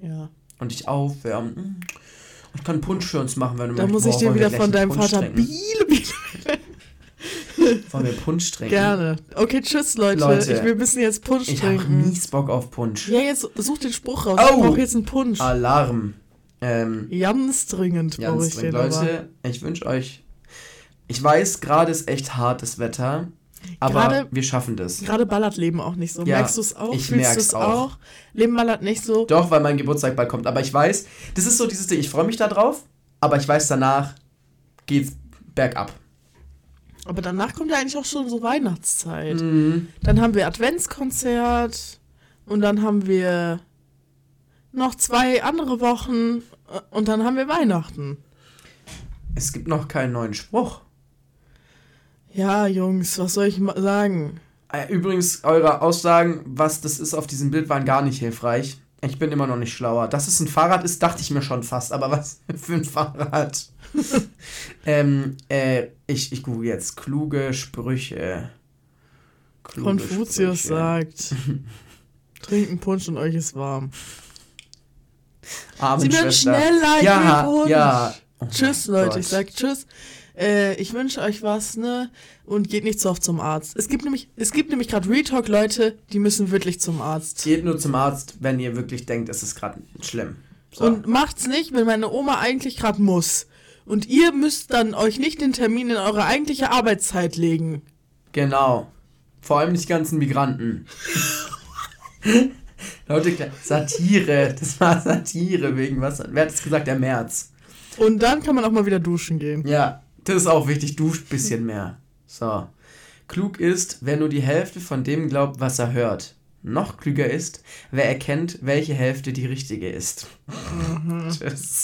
Ja. Und dich aufwärmen. Mm. Ich kann Punsch für uns machen, wenn du Da möchtest. muss ich dir wieder von deinem Punsch Vater? Biele. Wollen wir Punsch trinken? Gerne. Okay, tschüss, Leute. Leute, ich, wir müssen jetzt Punsch Ich habe trinken. mies Bock auf Punsch. Ja, jetzt such den Spruch raus. Oh. Ich brauche jetzt einen Punsch. Alarm. Ähm, Ganz dringend brauche ich den dringend. aber. Leute, ich wünsche euch. Ich weiß, gerade ist echt hartes Wetter, aber Gerade- wir schaffen das. Gerade ballert Leben auch nicht so. Ja, Merkst du es auch? ich Fühlst merk's du's auch. Leben ballert nicht so. Doch, weil mein Geburtstag bald kommt. Aber ich weiß, das ist so dieses Ding, ich freue mich da drauf, aber ich weiß, danach geht's bergab. Aber danach kommt ja eigentlich auch schon so Weihnachtszeit. Mhm. Dann haben wir Adventskonzert und dann haben wir noch zwei andere Wochen und dann haben wir Weihnachten. Es gibt noch keinen neuen Spruch. Ja, Jungs, was soll ich sagen? Äh, Übrigens, eure Aussagen, was das ist auf diesem Bild, waren gar nicht hilfreich. Ich bin immer noch nicht schlauer. Dass es ein Fahrrad ist, dachte ich mir schon fast. Aber was [laughs] für ein Fahrrad? [laughs] ähm, äh, ich, ich google jetzt. Kluge Sprüche. Kluge Konfuzius Sprüche. sagt, [laughs] trinken Punsch und euch ist warm. Armen Sie werden schneller, ich Ja, ja. Oh Tschüss, Leute. Ich Gott. sag Tschüss. Äh, ich wünsche euch was, ne? Und geht nicht so oft zum Arzt. Es gibt nämlich, es gibt nämlich gerade Retalk Leute, die müssen wirklich zum Arzt. Geht nur zum Arzt, wenn ihr wirklich denkt, es ist gerade schlimm. So. Und macht's nicht, wenn meine Oma eigentlich gerade muss. Und ihr müsst dann euch nicht den Termin in eure eigentliche Arbeitszeit legen. Genau. Vor allem nicht die ganzen Migranten. [laughs] [laughs] Leute, Satire. Das war Satire wegen was? Wer hat es gesagt? Der März. Und dann kann man auch mal wieder duschen gehen. Ja, das ist auch wichtig. Duscht bisschen mehr. So. Klug ist, wer nur die Hälfte von dem glaubt, was er hört. Noch klüger ist, wer erkennt, welche Hälfte die richtige ist. [laughs] Tschüss.